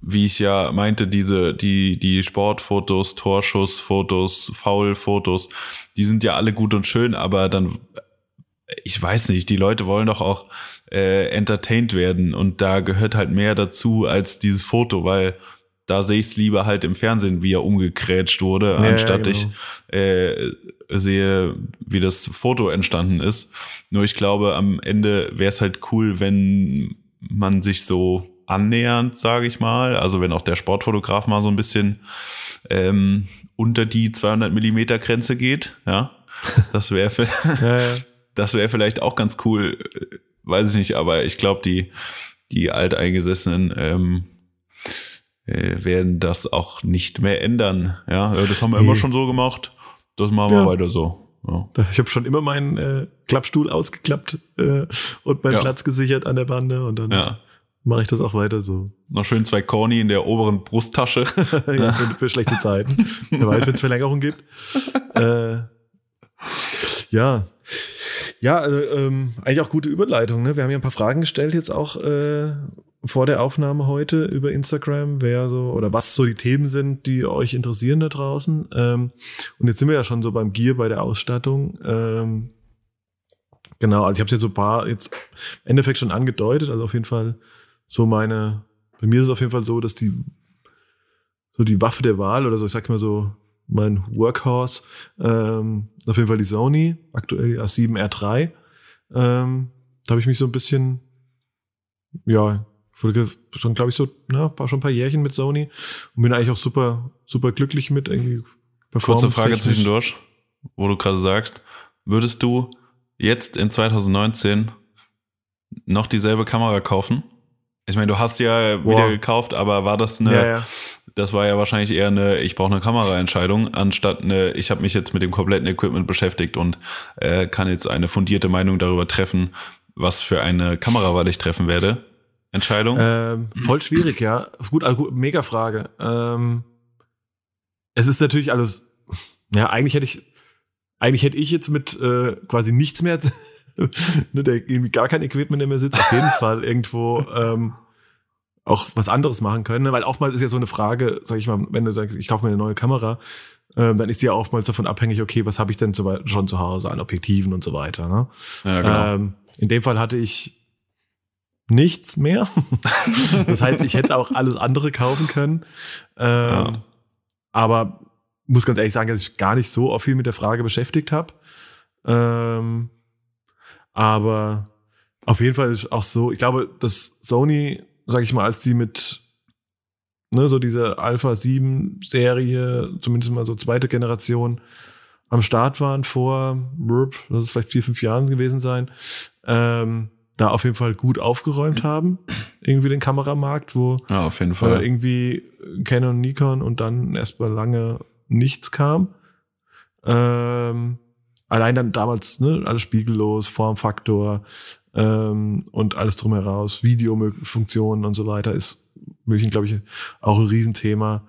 wie ich ja meinte, diese, die, die Sportfotos, Torschussfotos, Foulfotos, die sind ja alle gut und schön, aber dann ich weiß nicht, die Leute wollen doch auch äh, entertained werden und da gehört halt mehr dazu als dieses Foto, weil da sehe ich es lieber halt im Fernsehen, wie er umgekrätscht wurde, ja, anstatt genau. ich äh, sehe, wie das Foto entstanden ist. Nur ich glaube, am Ende wäre es halt cool, wenn man sich so annähernd, sage ich mal, also wenn auch der Sportfotograf mal so ein bisschen ähm, unter die 200 Millimeter Grenze geht, ja, (laughs) das wäre ja, ja. Das wäre vielleicht auch ganz cool, weiß ich nicht, aber ich glaube, die die alteingesessenen ähm, äh, werden das auch nicht mehr ändern. Ja, das haben wir nee. immer schon so gemacht. Das machen wir ja. weiter so. Ja. Ich habe schon immer meinen äh, Klappstuhl ausgeklappt äh, und meinen ja. Platz gesichert an der Bande und dann ja. mache ich das auch weiter so. Noch schön zwei Corny in der oberen Brusttasche. (laughs) ja, für, für, schlechte Zeiten. (laughs) Wer weiß, wenn es Verlängerung gibt. äh, ja. Ja, also ähm, eigentlich auch gute Überleitung. Ne? Wir haben ja ein paar Fragen gestellt jetzt auch äh, vor der Aufnahme heute über Instagram, wer so oder was so die Themen sind, die euch interessieren da draußen. Ähm, und jetzt sind wir ja schon so beim Gear bei der Ausstattung. Ähm, genau, also ich habe es jetzt so ein paar jetzt im Endeffekt schon angedeutet. Also auf jeden Fall so meine. Bei mir ist es auf jeden Fall so, dass die so die Waffe der Wahl oder so, ich sag mal so mein Workhorse, ähm, auf jeden Fall die Sony, aktuell die A7R3. Ähm, da habe ich mich so ein bisschen ja, schon, glaube ich, so, na, war schon ein paar Jährchen mit Sony und bin eigentlich auch super, super glücklich mit irgendwie. Kurze Frage zwischendurch, wo du gerade sagst, würdest du jetzt in 2019 noch dieselbe Kamera kaufen? Ich meine, du hast ja Boah. wieder gekauft, aber war das eine, ja, ja. das war ja wahrscheinlich eher eine, ich brauche eine Kameraentscheidung, anstatt eine, ich habe mich jetzt mit dem kompletten Equipment beschäftigt und äh, kann jetzt eine fundierte Meinung darüber treffen, was für eine Kamerawahl ich treffen werde. Entscheidung? Ähm, voll schwierig, ja. Gut, also gut, mega Frage. Ähm, es ist natürlich alles, ja, eigentlich hätte ich, eigentlich hätte ich jetzt mit äh, quasi nichts mehr, (laughs) der irgendwie gar kein Equipment mehr sitzt, auf jeden (laughs) Fall irgendwo ähm, auch was anderes machen können. Ne? Weil oftmals ist ja so eine Frage, sag ich mal, wenn du sagst, ich kaufe mir eine neue Kamera, ähm, dann ist die ja oftmals davon abhängig, okay, was habe ich denn zu, schon zu Hause an Objektiven und so weiter. Ne? Ja, genau. Ähm, in dem Fall hatte ich nichts mehr. (laughs) das heißt, ich hätte auch alles andere kaufen können. Ähm, ja. Aber muss ganz ehrlich sagen, dass ich gar nicht so viel mit der Frage beschäftigt habe. Ähm, aber auf jeden Fall ist auch so, ich glaube, dass Sony, sag ich mal, als die mit ne, so diese Alpha 7 Serie, zumindest mal so zweite Generation, am Start waren vor, das ist vielleicht vier, fünf Jahren gewesen sein, ähm, da auf jeden Fall gut aufgeräumt haben. Irgendwie den Kameramarkt, wo ja, auf jeden Fall. Äh, irgendwie Canon, Nikon und dann erstmal lange nichts kam. Ähm, allein dann damals, ne, alles spiegellos, Formfaktor ähm, und alles drum heraus, Videofunktionen und so weiter ist wirklich, glaube ich, auch ein Riesenthema.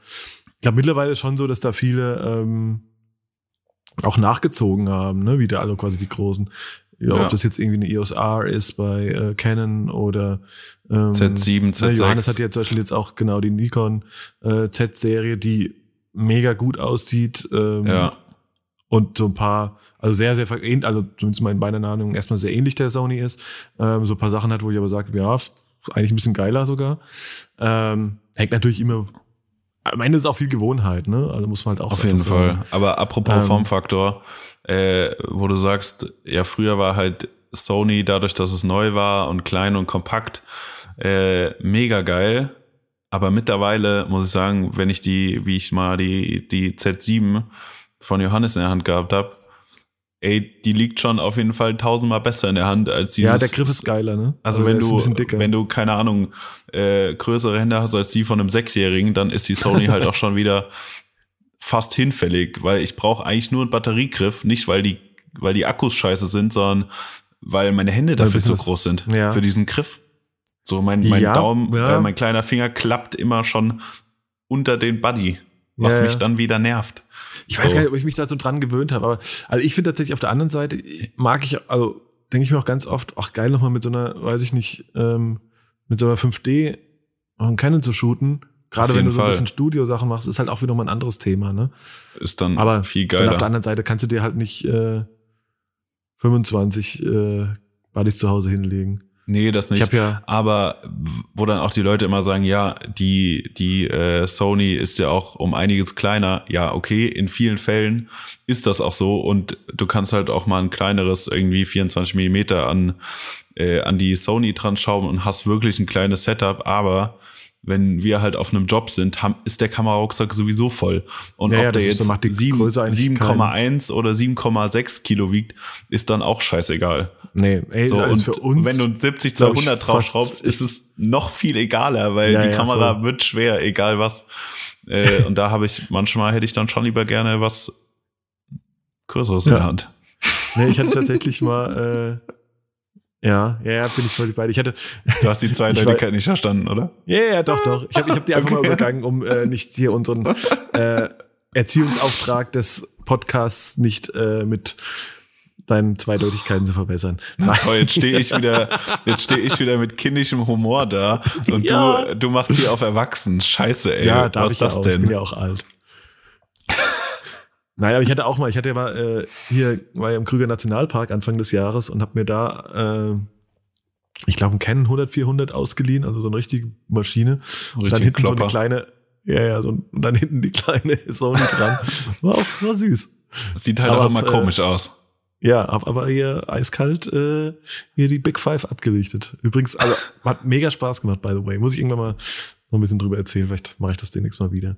Ich glaube mittlerweile ist schon so, dass da viele ähm, auch nachgezogen haben, ne, wieder alle quasi die großen. Ja, ja. ob das jetzt irgendwie eine EOS R ist bei äh, Canon oder ähm, Z7, Z6. Ne, Johannes hat ja zum Beispiel jetzt auch genau die Nikon äh, Z-Serie, die mega gut aussieht. Ähm, ja. Und so ein paar, also sehr, sehr ähnlich, also zumindest mal in meiner Ahnung erstmal sehr ähnlich der Sony ist. Ähm, so ein paar Sachen hat, wo ich aber sage, ja, eigentlich ein bisschen geiler sogar. Ähm, hängt natürlich immer am Ende ist auch viel Gewohnheit, ne? Also muss man halt auch. Auf jeden Fall. Sagen. Aber apropos ähm, Formfaktor, äh, wo du sagst, ja, früher war halt Sony, dadurch, dass es neu war und klein und kompakt, äh, mega geil. Aber mittlerweile muss ich sagen, wenn ich die, wie ich mal die, die Z7 von Johannes in der Hand gehabt habe, ey, die liegt schon auf jeden Fall tausendmal besser in der Hand als dieses. Ja, der Griff ist geiler, ne? Also, also wenn du, wenn du, keine Ahnung, äh, größere Hände hast als die von einem Sechsjährigen, dann ist die Sony (laughs) halt auch schon wieder fast hinfällig, weil ich brauche eigentlich nur einen Batteriegriff, nicht weil die, weil die Akkus scheiße sind, sondern weil meine Hände dafür zu groß sind. Ja. Für diesen Griff. So mein, mein ja, Daumen, ja. Äh, mein kleiner Finger klappt immer schon unter den Buddy, was mich dann wieder nervt. Ich weiß gar nicht, ob ich mich da so dran gewöhnt habe, aber also ich finde tatsächlich auf der anderen Seite mag ich, also denke ich mir auch ganz oft, ach geil, nochmal mit so einer, weiß ich nicht, ähm, mit so einer 5D einen Canon zu shooten. Gerade wenn du so ein bisschen Studio-Sachen machst, ist halt auch wieder mal ein anderes Thema, ne? Ist dann aber viel geiler. Dann auf der anderen Seite kannst du dir halt nicht, äh, 25 äh, Buddies zu Hause hinlegen. Nee, das nicht. Ich hab ja Aber wo dann auch die Leute immer sagen, ja, die, die äh, Sony ist ja auch um einiges kleiner. Ja, okay, in vielen Fällen ist das auch so. Und du kannst halt auch mal ein kleineres, irgendwie 24 Millimeter an, äh, an die Sony dran schrauben und hast wirklich ein kleines Setup. Aber wenn wir halt auf einem Job sind, haben, ist der Kamerarucksack sowieso voll. Und ja, ob ja, der jetzt 7,1 oder 7,6 Kilo wiegt, ist dann auch scheißegal. Nee, ey, so, also und für uns, wenn du 70 200 draufschraubst, ist es noch viel egaler, weil ja, die Kamera voll. wird schwer, egal was. Äh, und da habe ich, manchmal hätte ich dann schon lieber gerne was Größeres in der Hand. Nee, ich hatte tatsächlich mal, äh, ja, ja, ja, bin ich völlig bei dir. Ich hatte, du hast die Zweideutigkeit (laughs) nicht verstanden, oder? Ja, ja, doch, doch. Ich habe ich hab die einfach okay. mal übergangen, um äh, nicht hier unseren (laughs) äh, Erziehungsauftrag des Podcasts nicht äh, mit deinen Zweideutigkeiten zu verbessern. Na toll, jetzt stehe ich (laughs) wieder, jetzt stehe ich wieder mit kindischem Humor da und ja. du, du machst hier auf Erwachsen. Scheiße, ey. Ja, darf was ist das auch. denn? Ich bin ja auch alt. Nein, aber ich hatte auch mal, ich hatte ja mal äh, hier, war ja im Krüger Nationalpark Anfang des Jahres und habe mir da, äh, ich glaube, ein Canon 100 400 ausgeliehen, also so eine richtige Maschine. Richtig und dann hinten Klopper. so eine kleine, ja, ja, so, und dann hinten die kleine (laughs) Sony dran. War auch war süß. sieht halt aber auch immer äh, komisch aus. Ja, hab aber hier eiskalt äh, hier die Big Five abgelichtet. Übrigens, also hat mega Spaß gemacht, by the way. Muss ich irgendwann mal noch ein bisschen drüber erzählen. Vielleicht mache ich das demnächst mal wieder.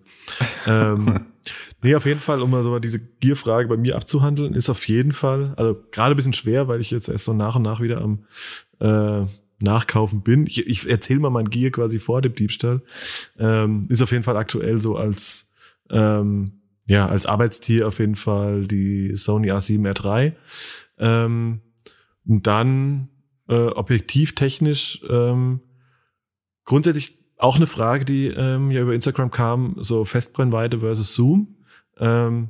ähm, (laughs) nee, auf jeden Fall, um mal so mal diese Gear-Frage bei mir abzuhandeln, ist auf jeden Fall, also gerade ein bisschen schwer, weil ich jetzt erst so nach und nach wieder am äh, Nachkaufen bin. Ich, ich erzähle mal mein Gear quasi vor dem Diebstahl. Ähm, ist auf jeden Fall aktuell so als ähm, ja, als Arbeitstier auf jeden Fall die Sony A7R3. Ähm, und dann äh, objektivtechnisch ähm, grundsätzlich auch eine Frage, die ähm, ja über Instagram kam, so Festbrennweite versus Zoom. Ähm,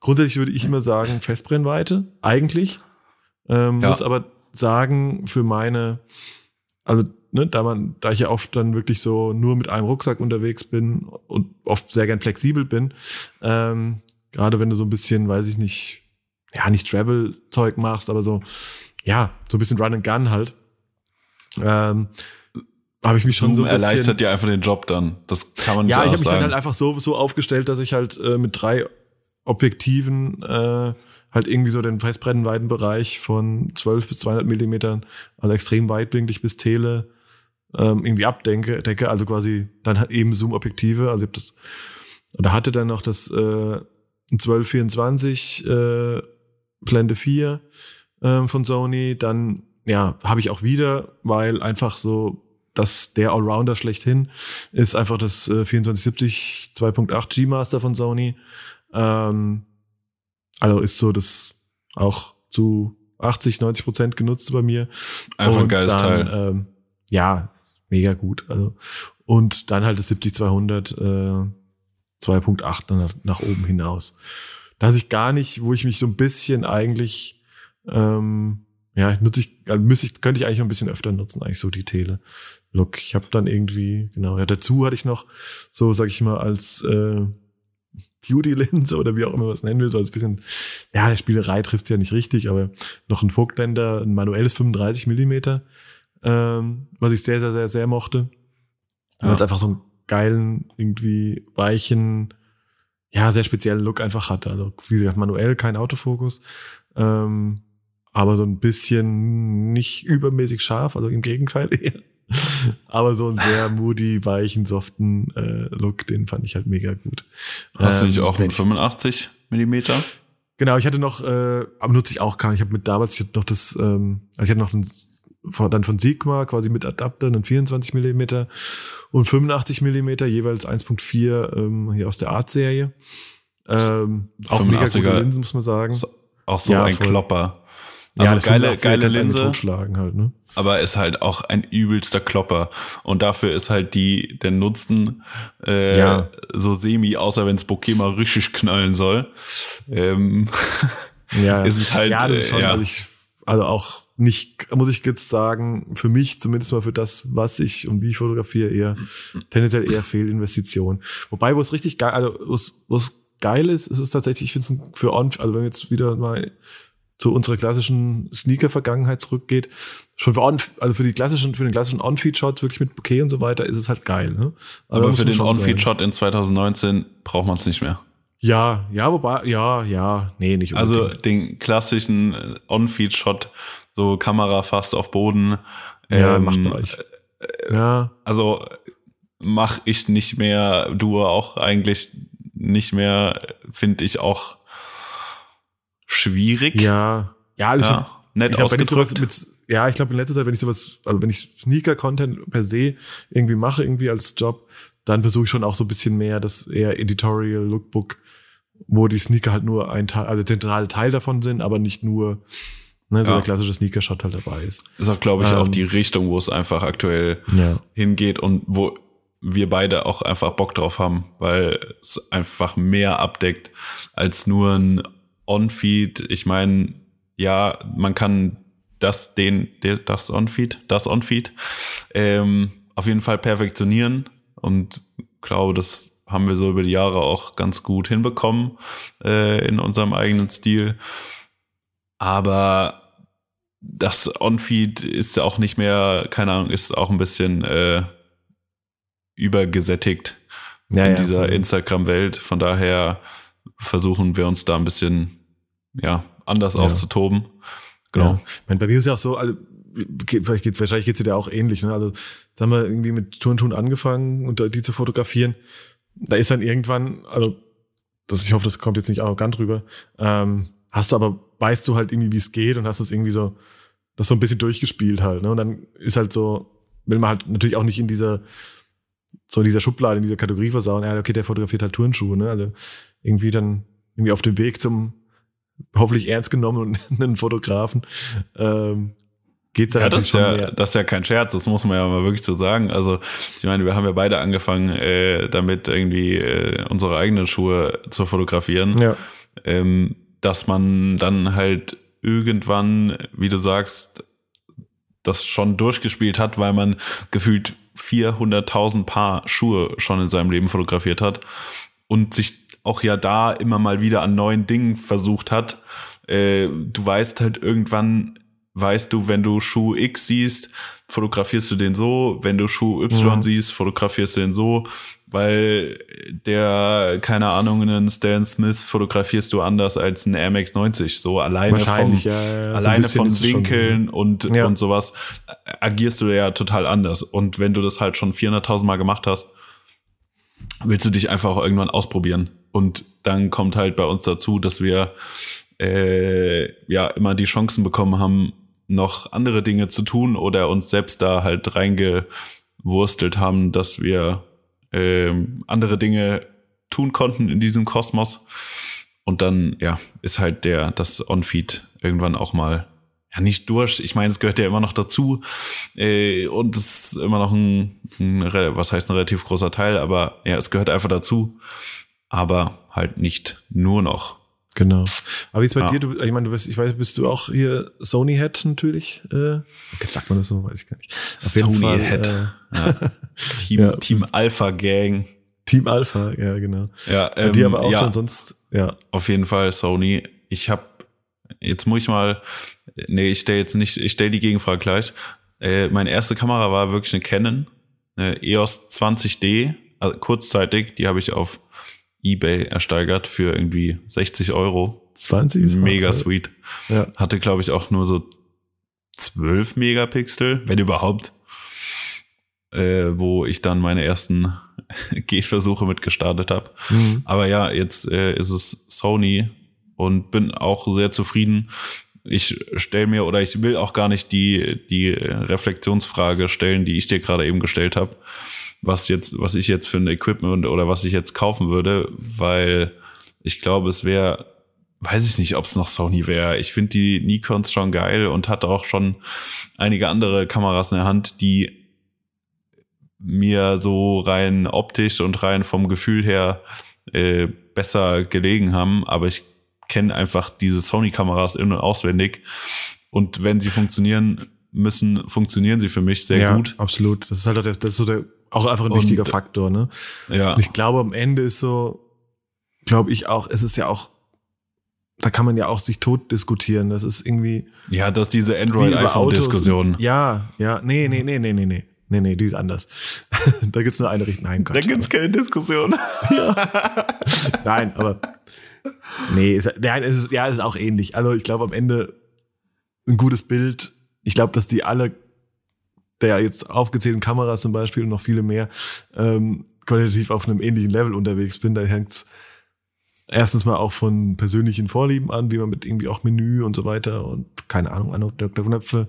grundsätzlich würde ich immer sagen Festbrennweite, eigentlich. Ähm, ja. Muss aber sagen, für meine, also ne, da man, da ich ja oft dann wirklich so nur mit einem Rucksack unterwegs bin und oft sehr gern flexibel bin, ähm, gerade wenn du so ein bisschen, weiß ich nicht, ja, nicht Travel-Zeug machst, aber so, ja, so ein bisschen Run and Gun halt, ähm, habe ich mich schon so ein bisschen, erleichtert dir einfach den Job dann. Das kann man nicht Ja, ich habe mich dann halt einfach so so aufgestellt, dass ich halt äh, mit drei Objektiven äh, halt irgendwie so den Festbrennweitenbereich von 12 bis 200 Millimetern, also extrem weitwinklig bis Tele, ähm, irgendwie abdenke, decke, also quasi dann halt eben Zoom-Objektive. Also ich hab das, oder hatte dann noch das äh, 1224 äh, Blende 4 äh, von Sony. Dann ja, habe ich auch wieder, weil einfach so dass der Allrounder schlechthin ist einfach das äh, 2470 2.8 G-Master von Sony. Ähm, also ist so das auch zu 80, 90 Prozent genutzt bei mir. Einfach ein geiles dann, Teil. Ähm, ja, mega gut. Also, und dann halt das 70-200 äh, 2.8 nach, nach oben hinaus. Dass ich gar nicht, wo ich mich so ein bisschen eigentlich, ähm, ja, nutze ich, also müsste ich, könnte ich eigentlich noch ein bisschen öfter nutzen, eigentlich so die Tele. Look, ich habe dann irgendwie, genau, ja, dazu hatte ich noch so, sag ich mal, als äh, Beauty-Linse oder wie auch immer man es nennen will, so als bisschen, ja, der Spielerei trifft es ja nicht richtig, aber noch ein Vogtländer, ein manuelles 35 Millimeter ähm, was ich sehr, sehr, sehr, sehr mochte. Ja. Weil es einfach so einen geilen, irgendwie weichen, ja, sehr speziellen Look einfach hatte. Also, wie gesagt, manuell kein Autofokus. Ähm, aber so ein bisschen nicht übermäßig scharf, also im Gegenteil (laughs) eher. (laughs) aber so einen sehr moody, weichen, soften äh, Look, den fand ich halt mega gut. Hast ähm, du nicht auch einen 85 Millimeter? Genau, ich hatte noch, äh, aber nutze ich auch gar nicht. Ich habe mit damals, ich hatte noch das, ähm, also ich hatte noch einen von, dann von Sigma quasi mit Adapter, einen 24 Millimeter und 85 Millimeter, jeweils 1.4 ähm, hier aus der Art-Serie. Ähm, auch mega gute Linsen, muss man sagen. Auch so ja, ein voll. Klopper. Also ja, geile, geile Linse. Halt, ne? Aber ist halt auch ein übelster Klopper. Und dafür ist halt die, der Nutzen äh, ja. so semi, außer wenn das Bokeh mal richtig knallen soll. Ähm, ja. (laughs) ist es halt. Ja, das ist schon, äh, ja. Also, ich, also auch nicht, muss ich jetzt sagen, für mich zumindest mal für das, was ich und wie ich fotografiere, eher tendenziell eher Fehlinvestition. Wobei, wo es richtig geil, also es, wo es geil ist, ist es tatsächlich, ich finde es für on, also wenn wir jetzt wieder mal zu unserer klassischen Sneaker-Vergangenheit zurückgeht, schon für, on, also für die klassischen, für den klassischen On-Feed-Shot wirklich mit Bouquet und so weiter, ist es halt geil. Ne? Aber, Aber für den On-Feed-Shot in 2019 braucht man es nicht mehr. Ja, ja, wobei, ja, ja, nee, nicht also unbedingt. Also den klassischen äh, On-Feed-Shot, so Kamera fast auf Boden. Ja, ähm, macht euch. Äh, ja. Also mache ich nicht mehr, du auch eigentlich nicht mehr, finde ich auch schwierig. Ja, ja, also ja, nett ich glaub, ausgedrückt. Mit, ja, ich glaube in letzter Zeit, wenn ich sowas, also wenn ich Sneaker-Content per se irgendwie mache, irgendwie als Job, dann versuche ich schon auch so ein bisschen mehr das eher Editorial Lookbook, wo die Sneaker halt nur ein Teil, also zentrale Teil davon sind, aber nicht nur ne, so ja. der klassische Sneaker-Shot halt dabei ist. Ist auch, glaube ich, ähm, auch die Richtung, wo es einfach aktuell ja. hingeht und wo wir beide auch einfach Bock drauf haben, weil es einfach mehr abdeckt als nur ein On-Feed. Ich meine, ja, man kann das, den, das On-Feed, das On-Feed ähm, auf jeden Fall perfektionieren und glaube, das haben wir so über die Jahre auch ganz gut hinbekommen äh, in unserem eigenen Stil. Aber das On-Feed ist ja auch nicht mehr, keine Ahnung, ist auch ein bisschen äh, übergesättigt ja, in ja, dieser Instagram-Welt. Von daher versuchen wir uns da ein bisschen ja, anders ja. auszutoben. Genau. Ja. Ich meine, bei mir ist ja auch so, also, vielleicht geht, wahrscheinlich geht's dir auch ähnlich, ne? Also, jetzt haben wir irgendwie mit Turnschuhen angefangen und die zu fotografieren. Da ist dann irgendwann, also, das, ich hoffe, das kommt jetzt nicht arrogant rüber, ähm, hast du aber, weißt du halt irgendwie, wie es geht und hast es irgendwie so, das so ein bisschen durchgespielt halt, ne? Und dann ist halt so, will man halt natürlich auch nicht in dieser, so in dieser Schublade, in dieser Kategorie versauen, ja, okay, der fotografiert halt Turnschuhe, ne? Also irgendwie dann irgendwie auf dem Weg zum hoffentlich ernst genommen und (laughs) einen Fotografen ähm, geht's ja, das ist ja, mehr. das ist ja kein Scherz, das muss man ja mal wirklich so sagen. Also ich meine, wir haben ja beide angefangen, äh, damit irgendwie äh, unsere eigenen Schuhe zu fotografieren. Ja. Ähm, dass man dann halt irgendwann, wie du sagst, das schon durchgespielt hat, weil man gefühlt 400.000 Paar Schuhe schon in seinem Leben fotografiert hat und sich auch ja da immer mal wieder an neuen Dingen versucht hat. Äh, du weißt halt irgendwann, weißt du, wenn du Schuh X siehst, fotografierst du den so, wenn du Schuh Y mhm. siehst, fotografierst du den so, weil der, keine Ahnung, einen Stan Smith fotografierst du anders als einen Air Max 90. So alleine vom, ja, ja, alleine so von Winkeln schon, und, ja. und sowas agierst du ja total anders. Und wenn du das halt schon 400.000 Mal gemacht hast, willst du dich einfach auch irgendwann ausprobieren. Und dann kommt halt bei uns dazu, dass wir äh, ja immer die Chancen bekommen haben, noch andere Dinge zu tun oder uns selbst da halt reingewurstelt haben, dass wir äh, andere Dinge tun konnten in diesem Kosmos. Und dann, ja, ist halt der, das On-Feed irgendwann auch mal ja nicht durch. Ich meine, es gehört ja immer noch dazu. Äh, und es ist immer noch ein, ein, was heißt ein relativ großer Teil, aber ja, es gehört einfach dazu. Aber halt nicht nur noch. Genau. Aber wie ist bei ja. dir? Du, ich meine, du bist, ich weiß, bist du auch hier Sony-Head natürlich? Äh, okay, sagt man das so? Weiß ich gar nicht. Sony-Head. Äh, ja. (laughs) Team, ja. Team Alpha Gang. Team Alpha, ja, genau. Ja, ähm, die aber auch ja, sonst, ja. Auf jeden Fall Sony. Ich habe, jetzt muss ich mal, nee, ich stelle jetzt nicht, ich stelle die Gegenfrage gleich. Äh, meine erste Kamera war wirklich eine Canon, eine EOS 20D, also kurzzeitig, die habe ich auf eBay ersteigert für irgendwie 60 Euro. 20 ist Mega mal, sweet. Ja. Hatte, glaube ich, auch nur so 12 Megapixel, wenn überhaupt. Äh, wo ich dann meine ersten (laughs) Gehversuche mit gestartet habe. Mhm. Aber ja, jetzt äh, ist es Sony und bin auch sehr zufrieden. Ich stelle mir oder ich will auch gar nicht die, die Reflexionsfrage stellen, die ich dir gerade eben gestellt habe was jetzt, was ich jetzt für ein Equipment oder was ich jetzt kaufen würde, weil ich glaube, es wäre, weiß ich nicht, ob es noch Sony wäre. Ich finde die Nikons schon geil und hatte auch schon einige andere Kameras in der Hand, die mir so rein optisch und rein vom Gefühl her äh, besser gelegen haben, aber ich kenne einfach diese Sony-Kameras in- und auswendig. Und wenn sie funktionieren müssen, funktionieren sie für mich sehr ja, gut. Absolut. Das ist halt das ist so der auch einfach ein und, wichtiger Faktor, ne? Ja. Und ich glaube, am Ende ist so, glaube ich auch, es ist ja auch da kann man ja auch sich tot diskutieren. Das ist irgendwie. Ja, dass diese Android-iPhone-Diskussion. Ja, ja, nee, nee, nee, nee, nee, nee. Nee, nee, die ist anders. (laughs) da gibt's nur eine Richtung. Nein, Gott, Da gibt's keine Diskussion. (laughs) ja. Nein, aber. Nee, ist, nein, es ist, ja, es ist auch ähnlich. Also ich glaube am Ende ein gutes Bild. Ich glaube, dass die alle der jetzt aufgezählten Kameras zum Beispiel und noch viele mehr ähm, qualitativ auf einem ähnlichen Level unterwegs bin. Da hängt's erstens mal auch von persönlichen Vorlieben an, wie man mit irgendwie auch Menü und so weiter und keine Ahnung, an der Knöpfe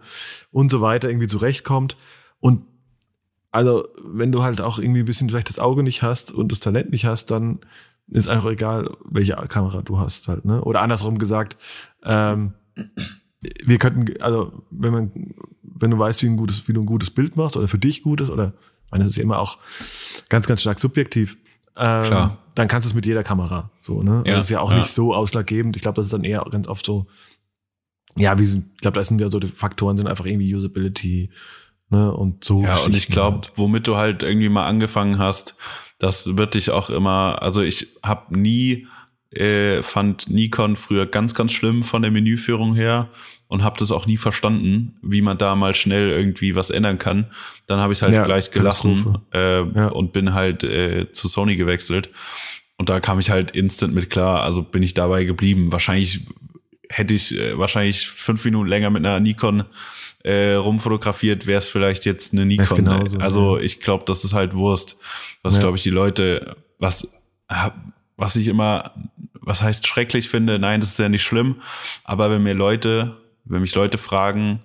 und so weiter irgendwie zurechtkommt. Und also, wenn du halt auch irgendwie ein bisschen vielleicht das Auge nicht hast und das Talent nicht hast, dann ist einfach egal, welche Kamera du hast halt, ne? Oder andersrum gesagt, ähm, wir könnten, also wenn man, wenn du weißt, wie ein gutes, wie du ein gutes Bild machst oder für dich gutes oder, ich meine, das ist ja immer auch ganz, ganz stark subjektiv. Ähm, Klar dann kannst du es mit jeder Kamera. So, ne? Ja, das ist ja auch ja. nicht so ausschlaggebend. Ich glaube, das ist dann eher ganz oft so, ja, wie ich glaube, das sind ja so die Faktoren, sind einfach irgendwie Usability, ne? Und so. Ja, und ich glaube, halt. womit du halt irgendwie mal angefangen hast, das wird dich auch immer, also ich habe nie äh, fand Nikon früher ganz, ganz schlimm von der Menüführung her und habe das auch nie verstanden, wie man da mal schnell irgendwie was ändern kann. Dann habe ich es halt ja, gleich gelassen äh, ja. und bin halt äh, zu Sony gewechselt. Und da kam ich halt instant mit klar, also bin ich dabei geblieben. Wahrscheinlich hätte ich äh, wahrscheinlich fünf Minuten länger mit einer Nikon äh, rumfotografiert, wäre es vielleicht jetzt eine Nikon. Genauso, also ja. ich glaube, das ist halt Wurst, was glaube ich die Leute, was was ich immer, was heißt schrecklich finde, nein, das ist ja nicht schlimm, aber wenn mir Leute, wenn mich Leute fragen,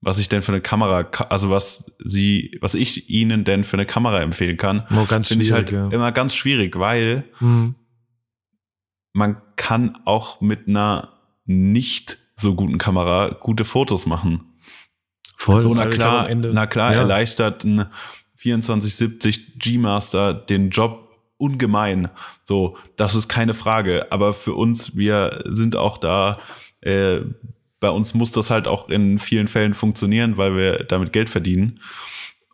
was ich denn für eine Kamera, also was sie, was ich ihnen denn für eine Kamera empfehlen kann, finde ich halt ja. immer ganz schwierig, weil mhm. man kann auch mit einer nicht so guten Kamera gute Fotos machen. Voll. So, na klar, na klar, ja. erleichtert ein 2470 G-Master den Job ungemein. So, das ist keine Frage. Aber für uns, wir sind auch da, äh, bei uns muss das halt auch in vielen Fällen funktionieren, weil wir damit Geld verdienen.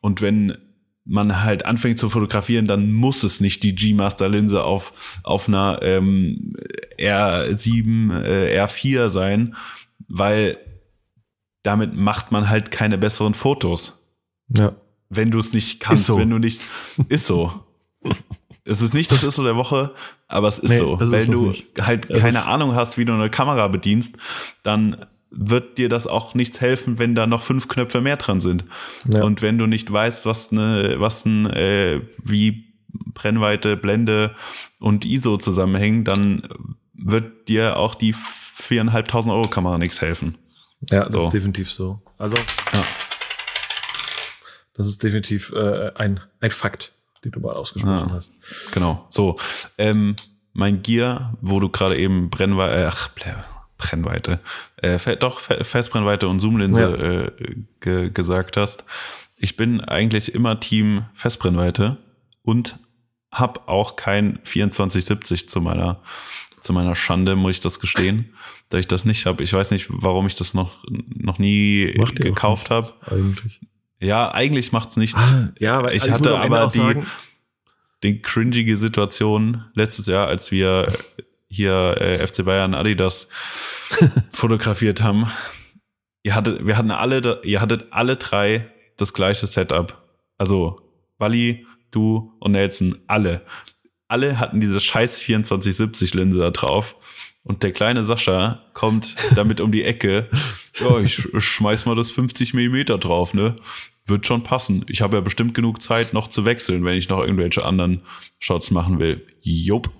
Und wenn man halt anfängt zu fotografieren, dann muss es nicht die G-Master-Linse auf, auf einer ähm, R7, äh, R4 sein, weil damit macht man halt keine besseren Fotos. Ja. Wenn du es nicht kannst, so. wenn du nicht. (laughs) Ist so. Es ist nicht das ist so der Woche, aber es ist nee, so. Wenn du nicht. halt das keine Ahnung hast, wie du eine Kamera bedienst, dann wird dir das auch nichts helfen, wenn da noch fünf Knöpfe mehr dran sind. Ja. Und wenn du nicht weißt, was eine, was ein, äh, wie Brennweite, Blende und ISO zusammenhängen, dann wird dir auch die viereinhalbtausend Euro Kamera nichts helfen. Ja, das so. ist definitiv so. Also, ja. Das ist definitiv äh, ein, ein Fakt die du mal ausgesprochen ja, hast. Genau. So, ähm, mein Gear, wo du gerade eben Brennweite, äh, ach, Brennweite, äh, doch Festbrennweite und Zoomlinse ja. äh, ge gesagt hast. Ich bin eigentlich immer Team Festbrennweite und habe auch kein 2470 zu meiner zu meiner Schande muss ich das gestehen, (laughs) da ich das nicht habe. Ich weiß nicht, warum ich das noch noch nie gekauft habe. Eigentlich. Ja, eigentlich macht's nichts. Ah, ja, aber ich, ich hatte aber die, sagen, die cringige Situation letztes Jahr, als wir hier äh, FC Bayern Adidas (laughs) fotografiert haben. Ihr hattet, wir hatten alle, ihr hattet alle drei das gleiche Setup. Also Wally, du und Nelson, alle. Alle hatten diese scheiß 2470 Linse da drauf. Und der kleine Sascha kommt damit um die Ecke. (laughs) Ja, ich schmeiß mal das 50 Millimeter drauf, ne? wird schon passen. Ich habe ja bestimmt genug Zeit, noch zu wechseln, wenn ich noch irgendwelche anderen Shots machen will. Jupp.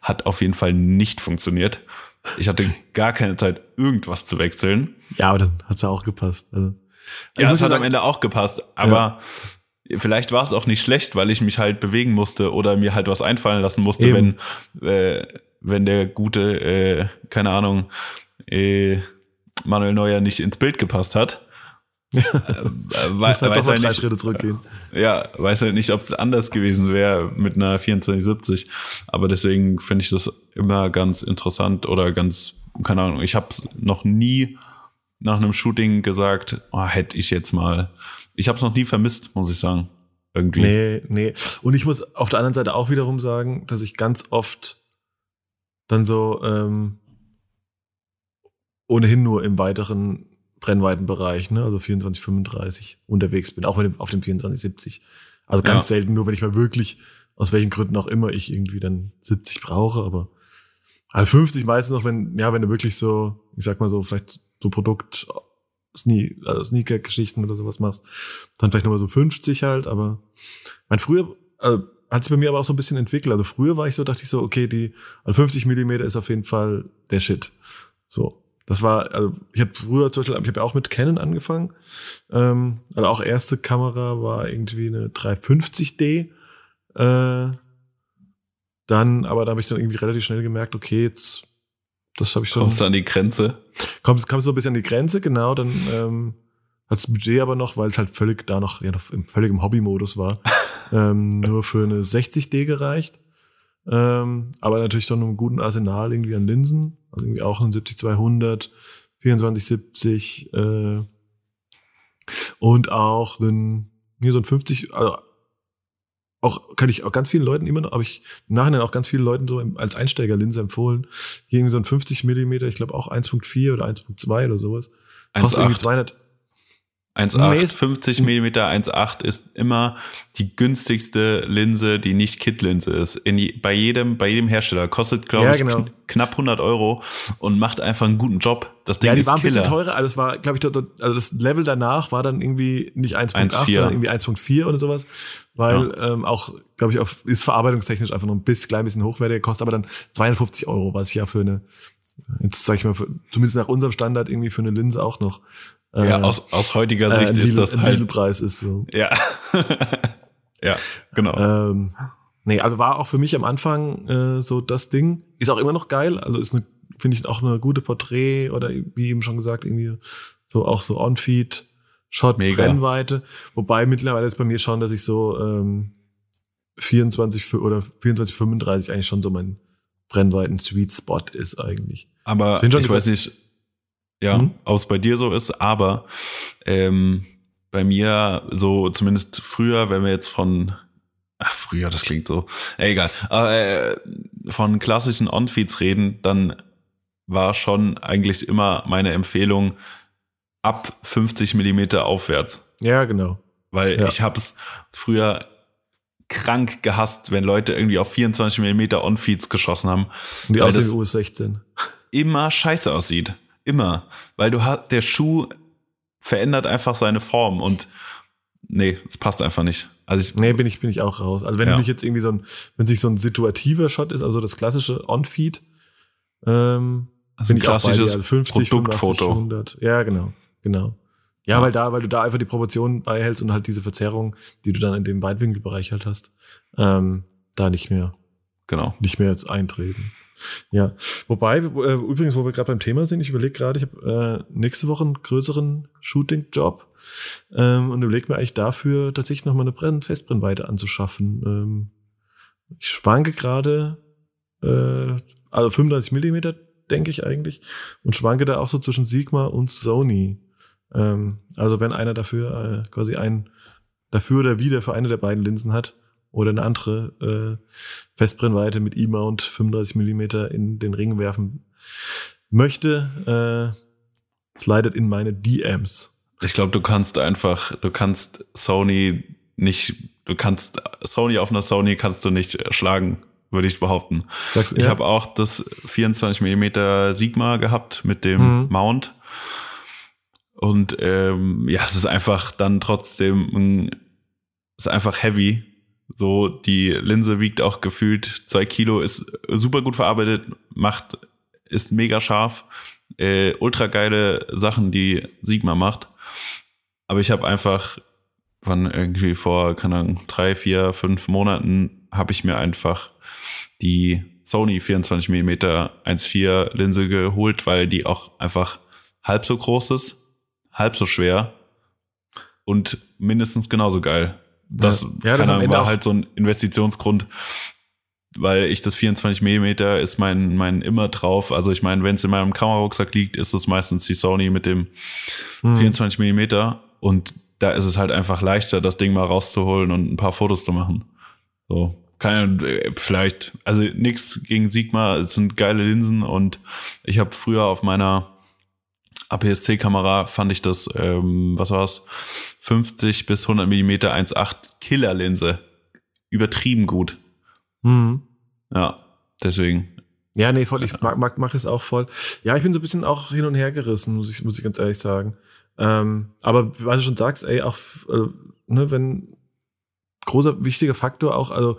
Hat auf jeden Fall nicht funktioniert. Ich hatte gar keine Zeit, irgendwas zu wechseln. Ja, aber dann hat es ja auch gepasst. Also, ja, es hat sagen, am Ende auch gepasst. Aber ja. vielleicht war es auch nicht schlecht, weil ich mich halt bewegen musste oder mir halt was einfallen lassen musste, Eben. wenn, äh, wenn der gute, äh, keine Ahnung, äh, Manuel Neuer nicht ins Bild gepasst hat. (laughs) Ja. Äh, weiß, halt weiß halt drei nicht, Schritte zurückgehen. Ja, weiß halt nicht, ob es anders gewesen wäre mit einer 2470. Aber deswegen finde ich das immer ganz interessant oder ganz, keine Ahnung, ich habe noch nie nach einem Shooting gesagt, oh, hätte ich jetzt mal. Ich habe es noch nie vermisst, muss ich sagen. Irgendwie. Nee, nee. Und ich muss auf der anderen Seite auch wiederum sagen, dass ich ganz oft dann so, ähm, ohnehin nur im weiteren Brennweitenbereich, ne, also 24, 35 unterwegs bin, auch auf dem 24, 70. Also ganz ja. selten, nur wenn ich mal wirklich, aus welchen Gründen auch immer, ich irgendwie dann 70 brauche, aber also 50 meistens noch, wenn, ja, wenn du wirklich so, ich sag mal so, vielleicht so Produkt, Sne also Sneaker-Geschichten oder sowas machst, dann vielleicht nochmal so 50 halt, aber mein früher, also hat sich bei mir aber auch so ein bisschen entwickelt. Also früher war ich so, dachte ich so, okay, die also 50 Millimeter ist auf jeden Fall der Shit. So. Das war, also ich habe früher zum Beispiel, ich habe ja auch mit Canon angefangen. Ähm, also auch erste Kamera war irgendwie eine 350D. Äh, dann, aber da habe ich dann irgendwie relativ schnell gemerkt, okay, jetzt, das habe ich schon. Kommst du an die Grenze? Kommst, kommst so ein bisschen an die Grenze, genau. Dann ähm, das Budget aber noch, weil es halt völlig da noch, ja, noch im, völlig im Hobby-Modus war, (laughs) ähm, nur für eine 60D gereicht. Ähm, aber natürlich schon einem guten Arsenal irgendwie an Linsen. Also irgendwie auch ein 70-200, 24-70 äh, und auch ein, hier so ein 50, also auch kann ich auch ganz vielen Leuten immer noch, habe ich im Nachhinein auch ganz vielen Leuten so als Einsteigerlinse empfohlen. Hier irgendwie so ein 50 Millimeter, ich glaube auch 1.4 oder 1.2 oder sowas. Kostet irgendwie 200, 1,8, 50 mm 1,8 ist immer die günstigste Linse, die nicht Kit-Linse ist. In die, bei jedem, bei jedem Hersteller kostet, glaube ja, ich, genau. knapp 100 Euro und macht einfach einen guten Job. Das Ding ja, die ist war ein bisschen teurer. Also, es war, glaube ich, also das Level danach war dann irgendwie nicht 1,8, sondern irgendwie 1,4 oder sowas. Weil ja. ähm, auch, glaube ich, auf, ist verarbeitungstechnisch einfach noch ein bisschen, klein bisschen hochwertiger, kostet aber dann 52 Euro, was ich ja für eine, jetzt sag ich mal, für, zumindest nach unserem Standard irgendwie für eine Linse auch noch ja, äh, aus, aus heutiger äh, Sicht äh, ist das halt. Preis ist so. Ja. (laughs) ja, genau. Ähm, nee, also war auch für mich am Anfang äh, so das Ding. Ist auch immer noch geil. Also ist eine, finde ich auch eine gute Porträt oder wie eben schon gesagt, irgendwie so auch so On-Feed, Shot, Mega. Brennweite. Wobei mittlerweile ist bei mir schon, dass ich so ähm, 24 oder 24, 35 eigentlich schon so mein Brennweiten Sweet Spot ist eigentlich. Aber ich weiß nicht, ja, mhm. ob bei dir so ist, aber ähm, bei mir so zumindest früher, wenn wir jetzt von ach früher, das klingt so, egal, äh, von klassischen On-Feeds reden, dann war schon eigentlich immer meine Empfehlung ab 50 Millimeter aufwärts. Ja, genau. Weil ja. ich hab's früher krank gehasst, wenn Leute irgendwie auf 24 Millimeter On-Feeds geschossen haben. Und die aussehen US 16. Immer scheiße aussieht. Immer. Weil du hast, der Schuh verändert einfach seine Form und nee, es passt einfach nicht. Also ich, nee, bin ich, bin ich auch raus. Also wenn ja. du nicht jetzt irgendwie so ein, wenn sich so ein situativer Shot ist, also das klassische On-Feed, ähm, also ein klassisches also 50, Produktfoto. 100. Ja, genau, genau. Ja, ja, weil da, weil du da einfach die Proportionen beihältst und halt diese Verzerrung, die du dann in dem Weitwinkelbereich halt hast, ähm, da nicht mehr, genau, nicht mehr jetzt eintreten. Ja, wobei, äh, übrigens, wo wir gerade beim Thema sind, ich überlege gerade, ich habe äh, nächste Woche einen größeren Shooting-Job ähm, und überlege mir eigentlich dafür tatsächlich nochmal eine Brenn Festbrennweite anzuschaffen. Ähm, ich schwanke gerade, äh, also 35 Millimeter, denke ich eigentlich, und schwanke da auch so zwischen Sigma und Sony. Ähm, also wenn einer dafür äh, quasi ein dafür oder wieder für eine der beiden Linsen hat, oder eine andere äh, Festbrennweite mit E-Mount 35 Millimeter in den Ring werfen möchte, äh, slidet in meine DMs. Ich glaube, du kannst einfach, du kannst Sony nicht, du kannst Sony auf einer Sony kannst du nicht schlagen, würde ich behaupten. Sagst, ich ja. habe auch das 24 Millimeter Sigma gehabt mit dem mhm. Mount. Und ähm, ja, es ist einfach dann trotzdem, es ist einfach heavy so, die Linse wiegt auch gefühlt zwei Kilo, ist super gut verarbeitet, macht, ist mega scharf, äh, ultra geile Sachen, die Sigma macht. Aber ich habe einfach von irgendwie vor, keine Ahnung, drei, vier, fünf Monaten habe ich mir einfach die Sony 24 mm 1.4 Linse geholt, weil die auch einfach halb so groß ist, halb so schwer und mindestens genauso geil. Das, ja, das Ahnung, war halt so ein Investitionsgrund, weil ich das 24 Millimeter ist mein, mein immer drauf. Also ich meine, wenn es in meinem Kamerarucksack liegt, ist es meistens die Sony mit dem hm. 24 Millimeter und da ist es halt einfach leichter, das Ding mal rauszuholen und ein paar Fotos zu machen. So, keine, vielleicht, also nichts gegen Sigma, es sind geile Linsen und ich habe früher auf meiner APS-C-Kamera fand ich das, ähm, was war's, 50 bis 100 Millimeter 1.8 Killerlinse. Übertrieben gut. Mhm. Ja, deswegen. Ja, nee, voll. Ich mag, mag, mag es auch voll. Ja, ich bin so ein bisschen auch hin und her gerissen, muss ich, muss ich ganz ehrlich sagen. Ähm, aber was du schon sagst, ey, auch, äh, ne, wenn großer wichtiger Faktor auch, also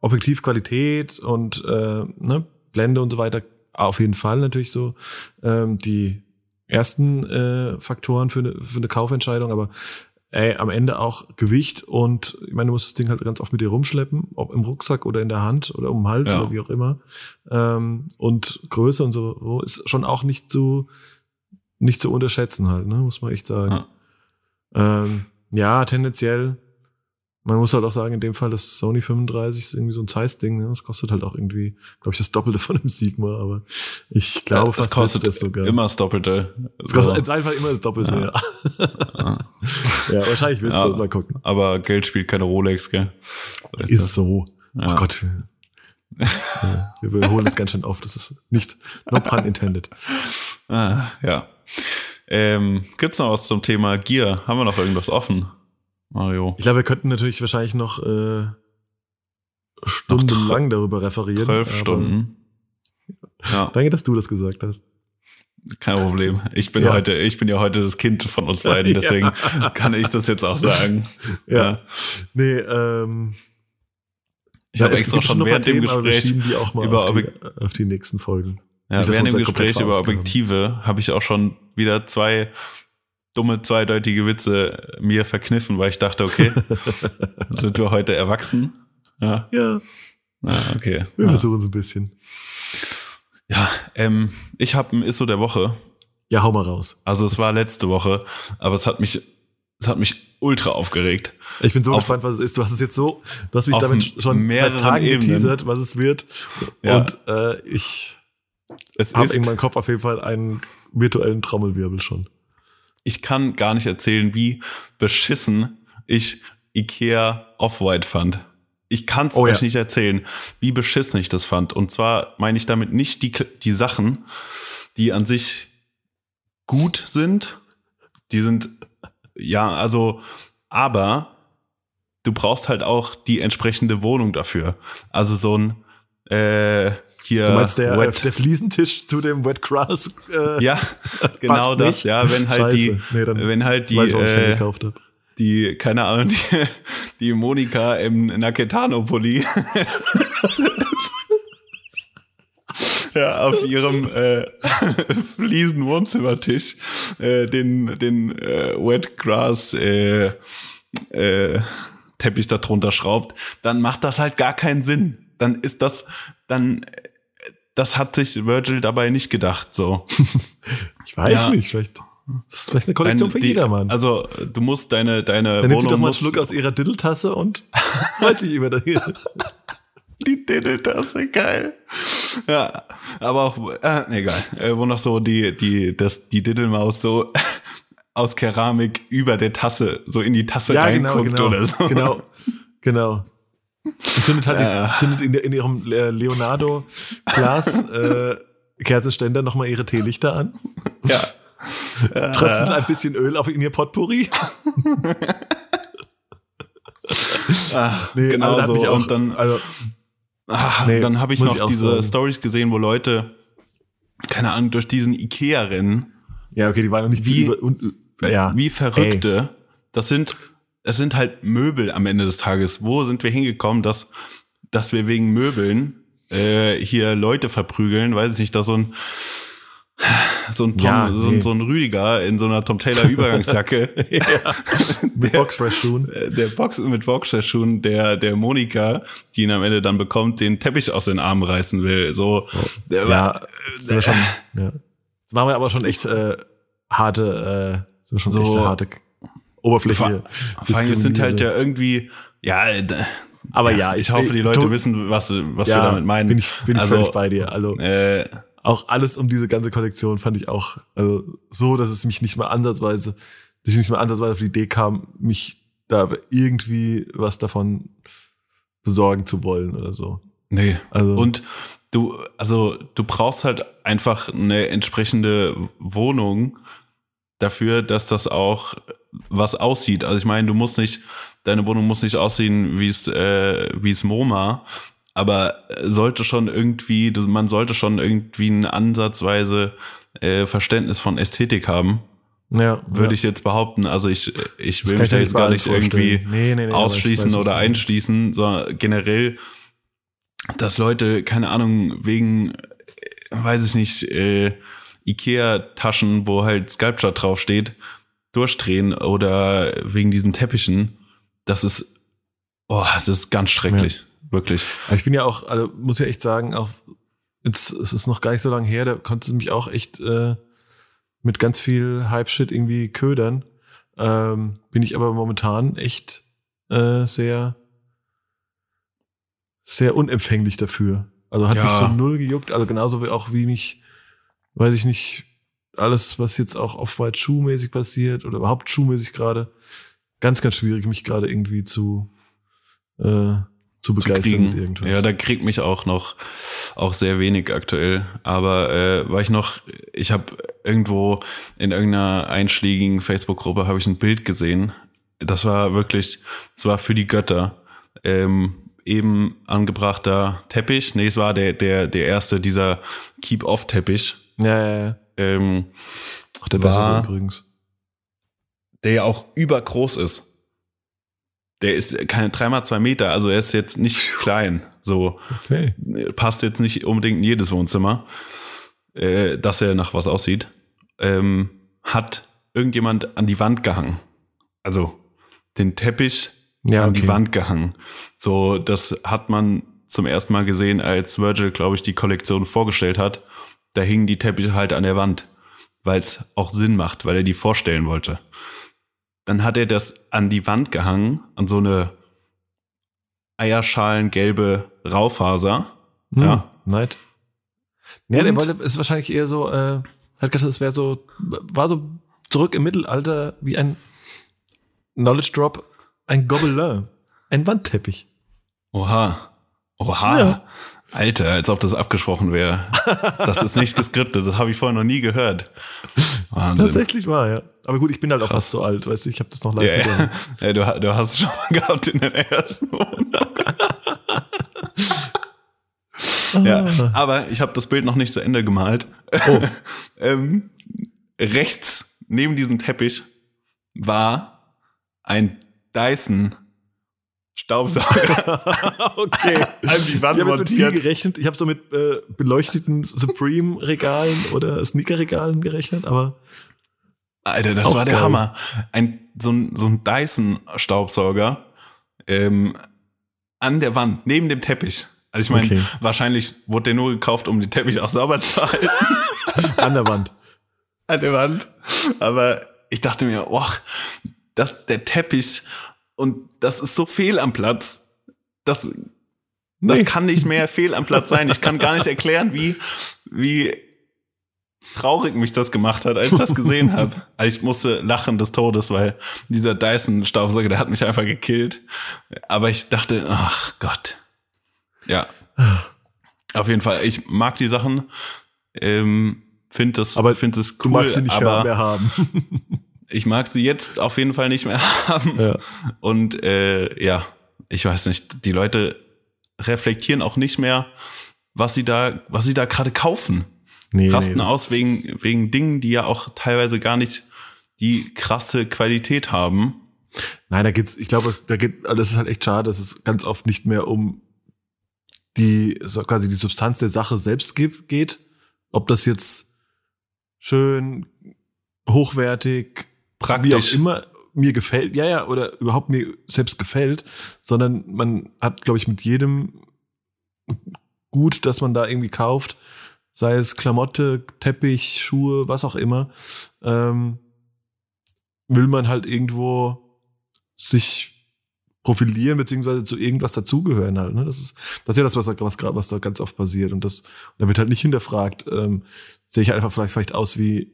Objektivqualität und äh, ne, Blende und so weiter, auf jeden Fall natürlich so ähm, die ersten äh, Faktoren für eine, für eine Kaufentscheidung, aber ey, am Ende auch Gewicht und ich meine, du musst das Ding halt ganz oft mit dir rumschleppen, ob im Rucksack oder in der Hand oder um den Hals ja. oder wie auch immer. Ähm, und Größe und so ist schon auch nicht zu nicht zu unterschätzen halt, ne, muss man echt sagen. Ja, ähm, ja tendenziell man muss halt auch sagen, in dem Fall das Sony 35 ist irgendwie so ein Zeiss-Ding. Ne? Das kostet halt auch irgendwie, glaube ich, das Doppelte von einem Sigma, aber ich glaube, ja, das kostet das sogar. immer das Doppelte. Es kostet so. einfach immer das Doppelte, ja. Ja, ja wahrscheinlich willst ja, du das mal gucken. Aber Geld spielt keine Rolex, gell? Ist, ist so. Ja. Oh Gott. wir wiederholen es ganz schön oft. Das ist nicht, no pun intended. Ah, ja. Ähm, gibt's noch was zum Thema Gear? Haben wir noch irgendwas offen? Mario. Ich glaube, wir könnten natürlich wahrscheinlich noch äh, stundenlang darüber referieren. Zwölf Stunden. Ja. (laughs) Danke, dass du das gesagt hast. Kein Problem. Ich bin ja. heute, ich bin ja heute das Kind von uns beiden, (laughs) deswegen ja. kann ich das jetzt auch sagen. (laughs) Ja. ja. Nee, ähm. Ich habe extra schon während dem Gespräch über auf die, auf die nächsten Folgen. Ja, während dem Gespräch über Objektive habe ich auch schon wieder zwei dumme zweideutige Witze mir verkniffen, weil ich dachte, okay, (laughs) sind wir heute erwachsen? Ja. Ja. Ah, okay. Wir ja. versuchen es ein bisschen. Ja, ähm, ich habe ein Isso der Woche. Ja, hau mal raus. Also es war letzte Woche, aber es hat mich, es hat mich ultra aufgeregt. Ich bin so auf, gespannt, was es ist. Du hast es jetzt so, du hast mich damit schon seit Tagen Ebenen. geteasert, was es wird. Ja. Und äh, ich habe in meinem Kopf auf jeden Fall einen virtuellen Trommelwirbel schon ich kann gar nicht erzählen, wie beschissen ich Ikea Off-White fand. Ich kann es oh, euch ja. nicht erzählen, wie beschissen ich das fand. Und zwar meine ich damit nicht die, die Sachen, die an sich gut sind. Die sind, ja, also, aber du brauchst halt auch die entsprechende Wohnung dafür. Also so ein, äh, hier. Du meinst der, Wet, der Fliesentisch zu dem Wet Grass? Äh, ja, (laughs) genau das. Nicht? Ja, wenn halt Scheiße. die, nee, wenn halt die, äh, die, keine Ahnung, die, die Monika im Naketano-Pulli. (laughs) ja, auf ihrem äh, (laughs) Fliesen Wohnzimmertisch äh, den, den äh, Wet Grass äh, äh, Teppich darunter schraubt, dann macht das halt gar keinen Sinn. Dann ist das, dann das hat sich Virgil dabei nicht gedacht, so. (laughs) ich weiß ja. nicht, vielleicht. Das ist vielleicht eine Kollektion Dein, für jedermann. Also, du musst deine, deine Dann nimmt doch mal einen Schluck aus ihrer Diddeltasse und (laughs) freut sich über das. die Diddeltasse, geil. Ja, aber auch, äh, egal, äh, wo noch so die, die, das, die Diddelmaus so (laughs) aus Keramik über der Tasse, so in die Tasse ja, genau, reinguckt genau, genau, oder so. Genau, genau. Zündet halt ja. zündet in, in ihrem Leonardo Glas äh, Kerzenständer nochmal ihre Teelichter an. Ja. (laughs) Tröpfelt ein bisschen Öl auf in ihr Potpourri. (laughs) Ach, nee, genau so. Auch, und dann, also, ach, nee, dann habe ich noch ich diese Stories gesehen, wo Leute, keine Ahnung, durch diesen Ikea rennen. Ja, okay, die waren noch nicht wie, über, und, ja. wie Verrückte. Ey. Das sind es sind halt Möbel am Ende des Tages. Wo sind wir hingekommen, dass, dass wir wegen Möbeln äh, hier Leute verprügeln? Weiß ich nicht, dass so ein so ein Tom, ja, nee. so, ein, so ein Rüdiger in so einer Tom Taylor Übergangsjacke. (laughs) ja. mit Boxfresh-Schuhen. Äh, der Box mit Boxfresh-Schuhen, der, der Monika, die ihn am Ende dann bekommt, den Teppich aus den Armen reißen will. So, der ja, war, äh, schon, ja. Das machen wir aber schon echt äh, harte, äh, sind schon so, echt harte Oberfläche. Vor allem, wir sind halt ja irgendwie, ja, aber ja, ja ich hoffe, die Leute wissen, was, was ja, wir damit meinen. Bin ich, bin ich also, völlig bei dir. Also, äh, auch alles um diese ganze Kollektion fand ich auch also, so, dass es mich nicht mal ansatzweise, dass ich nicht mal ansatzweise auf die Idee kam, mich da irgendwie was davon besorgen zu wollen oder so. Nee. Also, und du, also du brauchst halt einfach eine entsprechende Wohnung, dafür, dass das auch was aussieht. Also ich meine, du musst nicht, deine Wohnung muss nicht aussehen wie es äh, wie es MoMA, aber sollte schon irgendwie, man sollte schon irgendwie eine ansatzweise äh, Verständnis von Ästhetik haben. Ja, würde ja. ich jetzt behaupten. Also ich, ich will mich da jetzt gar nicht irgendwie nee, nee, nee, ausschließen weiß, oder einschließen, sondern generell, dass Leute, keine Ahnung, wegen, weiß ich nicht, äh, Ikea-Taschen, wo halt Sculpture draufsteht, durchdrehen oder wegen diesen Teppichen. Das ist, oh, das ist ganz schrecklich. Ja. Wirklich. Ich bin ja auch, also muss ja echt sagen, auch jetzt, es ist noch gar nicht so lange her, da konnte mich auch echt äh, mit ganz viel Hype-Shit irgendwie ködern. Ähm, bin ich aber momentan echt äh, sehr, sehr unempfänglich dafür. Also hat ja. mich so null gejuckt, also genauso wie auch wie mich, weiß ich nicht, alles, was jetzt auch auf White Shoe-mäßig passiert oder überhaupt Schuhmäßig gerade, ganz, ganz schwierig, mich gerade irgendwie zu, äh, zu begeistern zu irgendwas. Ja, da kriegt mich auch noch auch sehr wenig aktuell. Aber äh, war ich noch, ich habe irgendwo in irgendeiner einschlägigen Facebook-Gruppe habe ich ein Bild gesehen. Das war wirklich, das war für die Götter. Ähm, eben angebrachter Teppich. Nee, es war der, der, der erste, dieser Keep-Off-Teppich. Ja, ja, ja. Ähm, Ach, der war, übrigens. Der ja auch übergroß ist. Der ist keine dreimal zwei Meter, also er ist jetzt nicht klein. So okay. passt jetzt nicht unbedingt in jedes Wohnzimmer, äh, dass er nach was aussieht. Ähm, hat irgendjemand an die Wand gehangen. Also den Teppich ja, an okay. die Wand gehangen. So, das hat man zum ersten Mal gesehen, als Virgil, glaube ich, die Kollektion vorgestellt hat. Da hingen die Teppiche halt an der Wand, weil es auch Sinn macht, weil er die vorstellen wollte. Dann hat er das an die Wand gehangen, an so eine eierschalengelbe Raufaser. Hm, ja. Neid. Ja, der wollte, ist wahrscheinlich eher so, äh, hat gedacht, es wäre so, war so zurück im Mittelalter wie ein Knowledge Drop, ein Gobelin, ein Wandteppich. Oha. Oha. Ja. Alter, als ob das abgesprochen wäre. Das ist nicht geskriptet, das habe ich vorher noch nie gehört. Wahnsinn. Tatsächlich war, ja. Aber gut, ich bin halt Krass. auch fast so alt, weißt du, ich habe das noch live ja, ja. du, du hast es schon mal gehabt in der ersten Wohnung. ja, aber ich habe das Bild noch nicht zu Ende gemalt. Oh. (laughs) ähm, rechts neben diesem Teppich war ein Dyson Staubsauger. (laughs) okay. An die Wand ich habe mit viel gerechnet. Ich habe so mit äh, beleuchteten Supreme-Regalen oder Sneaker-Regalen gerechnet, aber. Alter, das war der geil. Hammer. Ein, so ein, so ein Dyson-Staubsauger ähm, an der Wand, neben dem Teppich. Also ich meine, okay. wahrscheinlich wurde der nur gekauft, um den Teppich auch sauber zu halten. (laughs) an der Wand. An der Wand. Aber ich dachte mir, oh, dass der Teppich und das ist so fehl am Platz. Das, das nee. kann nicht mehr fehl am Platz sein. Ich kann gar nicht erklären, wie, wie traurig mich das gemacht hat, als ich das gesehen habe. (laughs) Also ich musste lachen des Todes, weil dieser Dyson-Staubsauger, der hat mich einfach gekillt. Aber ich dachte, ach Gott. Ja. Auf jeden Fall. Ich mag die Sachen. Ähm, finde das, aber find das cool. Du magst sie nicht aber, mehr haben. (laughs) ich mag sie jetzt auf jeden Fall nicht mehr (laughs) haben. Ja. Und äh, ja, ich weiß nicht, die Leute reflektieren auch nicht mehr, was sie da, was sie da gerade kaufen. Nee, Rasten nee, aus wegen, wegen Dingen, die ja auch teilweise gar nicht die krasse Qualität haben. Nein, da geht's, ich glaube, da geht, das ist halt echt schade, dass es ganz oft nicht mehr um die, quasi die Substanz der Sache selbst geht. Ob das jetzt schön, hochwertig, praktisch. Wie auch immer mir gefällt, ja, ja, oder überhaupt mir selbst gefällt, sondern man hat, glaube ich, mit jedem Gut, das man da irgendwie kauft, sei es Klamotte, Teppich, Schuhe, was auch immer, ähm, will man halt irgendwo sich profilieren beziehungsweise zu irgendwas dazugehören halt. Ne? Das ist das ist ja das, was, was, was da ganz oft passiert und das und da wird halt nicht hinterfragt. Ähm, sehe ich einfach vielleicht, vielleicht aus wie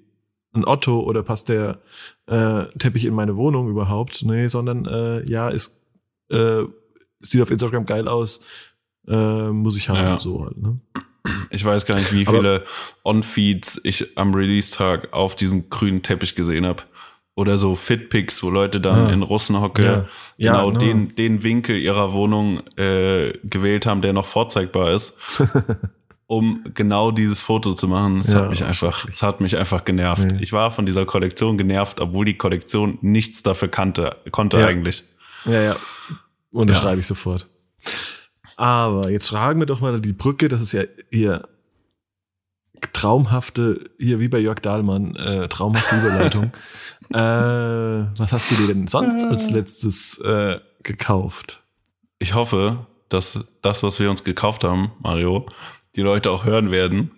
ein Otto oder passt der äh, Teppich in meine Wohnung überhaupt? Nee, sondern äh, ja, ist äh, sieht auf Instagram geil aus, äh, muss ich haben, ja. so halt. Ne? Ich weiß gar nicht, wie viele On-Feeds ich am Release-Tag auf diesem grünen Teppich gesehen habe. Oder so Fitpics, wo Leute dann ja. in Russenhocke ja. genau ja, den, den Winkel ihrer Wohnung äh, gewählt haben, der noch vorzeigbar ist. (laughs) um genau dieses Foto zu machen. Es ja, hat mich einfach, es hat mich einfach genervt. Nee. Ich war von dieser Kollektion genervt, obwohl die Kollektion nichts dafür kannte, konnte ja. eigentlich. Ja, ja. Unterschreibe ja. ich sofort. Aber jetzt fragen wir doch mal die Brücke, das ist ja hier traumhafte, hier wie bei Jörg Dahlmann, äh, traumhafte Überleitung. (laughs) äh, was hast du dir denn sonst als letztes äh, gekauft? Ich hoffe, dass das, was wir uns gekauft haben, Mario, die Leute auch hören werden.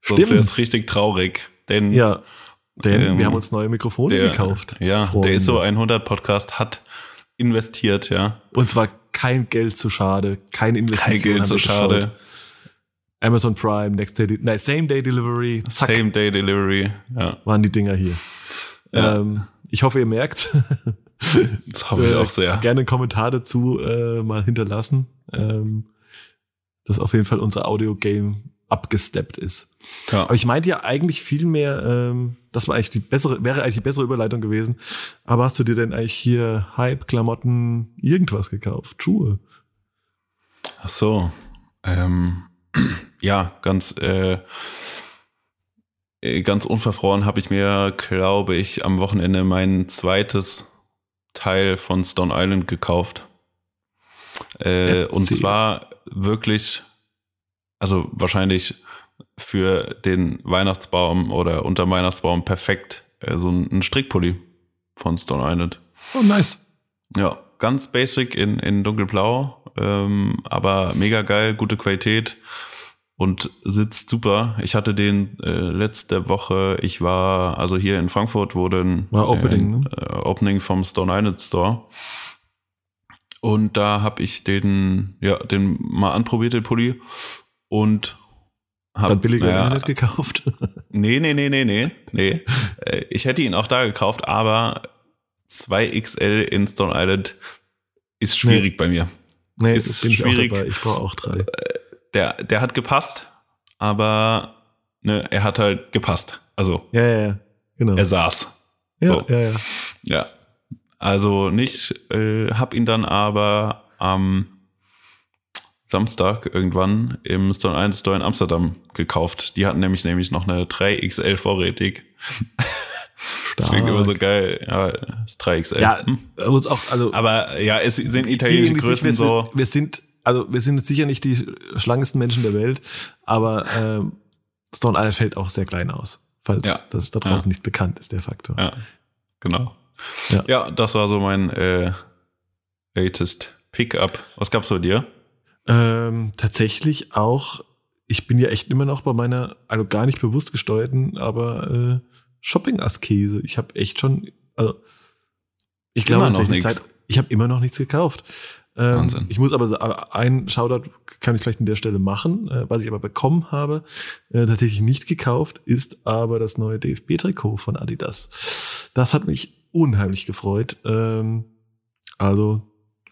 Stimmt. Sonst wäre es richtig traurig. Denn, ja, denn ähm, wir haben uns neue Mikrofone der, gekauft. Ja, Freunde. der ISO 100 Podcast hat investiert, ja. Und zwar kein Geld zu schade, keine Investition. Kein Geld zu schade. Amazon Prime, Next Day, nein, Same Day Delivery, zack, Same Day Delivery, ja. Waren die Dinger hier. Ja. Ähm, ich hoffe, ihr merkt. das hoffe ich auch sehr. Gerne einen Kommentar dazu äh, mal hinterlassen. Ähm, dass auf jeden Fall unser Audio-Game abgesteppt ist. Ja. Aber ich meinte ja eigentlich viel mehr, ähm, das war eigentlich die bessere, wäre eigentlich die bessere Überleitung gewesen. Aber hast du dir denn eigentlich hier Hype, Klamotten, irgendwas gekauft? Schuhe? Ach so. Ähm, (clears throat) ja, ganz, äh, äh, ganz unverfroren habe ich mir, glaube ich, am Wochenende mein zweites Teil von Stone Island gekauft. Äh, und zwar wirklich, also wahrscheinlich für den Weihnachtsbaum oder unter Weihnachtsbaum perfekt. Äh, so ein Strickpulli von Stone Island. Oh, nice. Ja, ganz basic in, in dunkelblau, ähm, aber mega geil, gute Qualität und sitzt super. Ich hatte den äh, letzte Woche, ich war, also hier in Frankfurt wurde ein war Opening, äh, ne? äh, Opening vom Stone Island Store. Und da habe ich den, ja, den mal anprobiert, den Pulli. Und hab, Dann billiger naja, Internet gekauft? (laughs) nee, nee, nee, nee, nee, nee. Äh, ich hätte ihn auch da gekauft, aber 2XL in Stone Island ist schwierig nee. bei mir. Nee, ist schwierig. Ich, ich brauche auch drei. Äh, der, der hat gepasst, aber ne, er hat halt gepasst. Also, ja, ja, ja. Genau. Er saß. Ja, so. ja, ja. Ja, also nicht, äh, hab ihn dann aber am Samstag irgendwann im Stone 1 Store in Amsterdam gekauft. Die hatten nämlich nämlich noch eine 3XL vorrätig. (laughs) Das klingt immer so geil. Ja, das 3XL. Ja, hm. muss auch, also. Aber ja, es sind italienische Größen wir, so. Wir sind, also wir sind jetzt sicher nicht die schlankesten Menschen der Welt, aber ähm, Stone Island fällt auch sehr klein aus. Falls ja. das da draußen ja. nicht bekannt ist, der Faktor. Ja, genau. Ja. ja, das war so mein äh, latest Pickup. Was gab's bei dir? Ähm, tatsächlich auch, ich bin ja echt immer noch bei meiner, also gar nicht bewusst gesteuerten, aber äh, Shopping-Askese. Ich habe echt schon, also ich glaube noch nichts. Ich habe immer noch nichts gekauft. Ähm, Wahnsinn. Ich muss aber sagen, ein Shoutout kann ich vielleicht an der Stelle machen, äh, was ich aber bekommen habe, äh, tatsächlich nicht gekauft, ist aber das neue DFB-Trikot von Adidas. Das hat mich unheimlich gefreut. Ähm, also,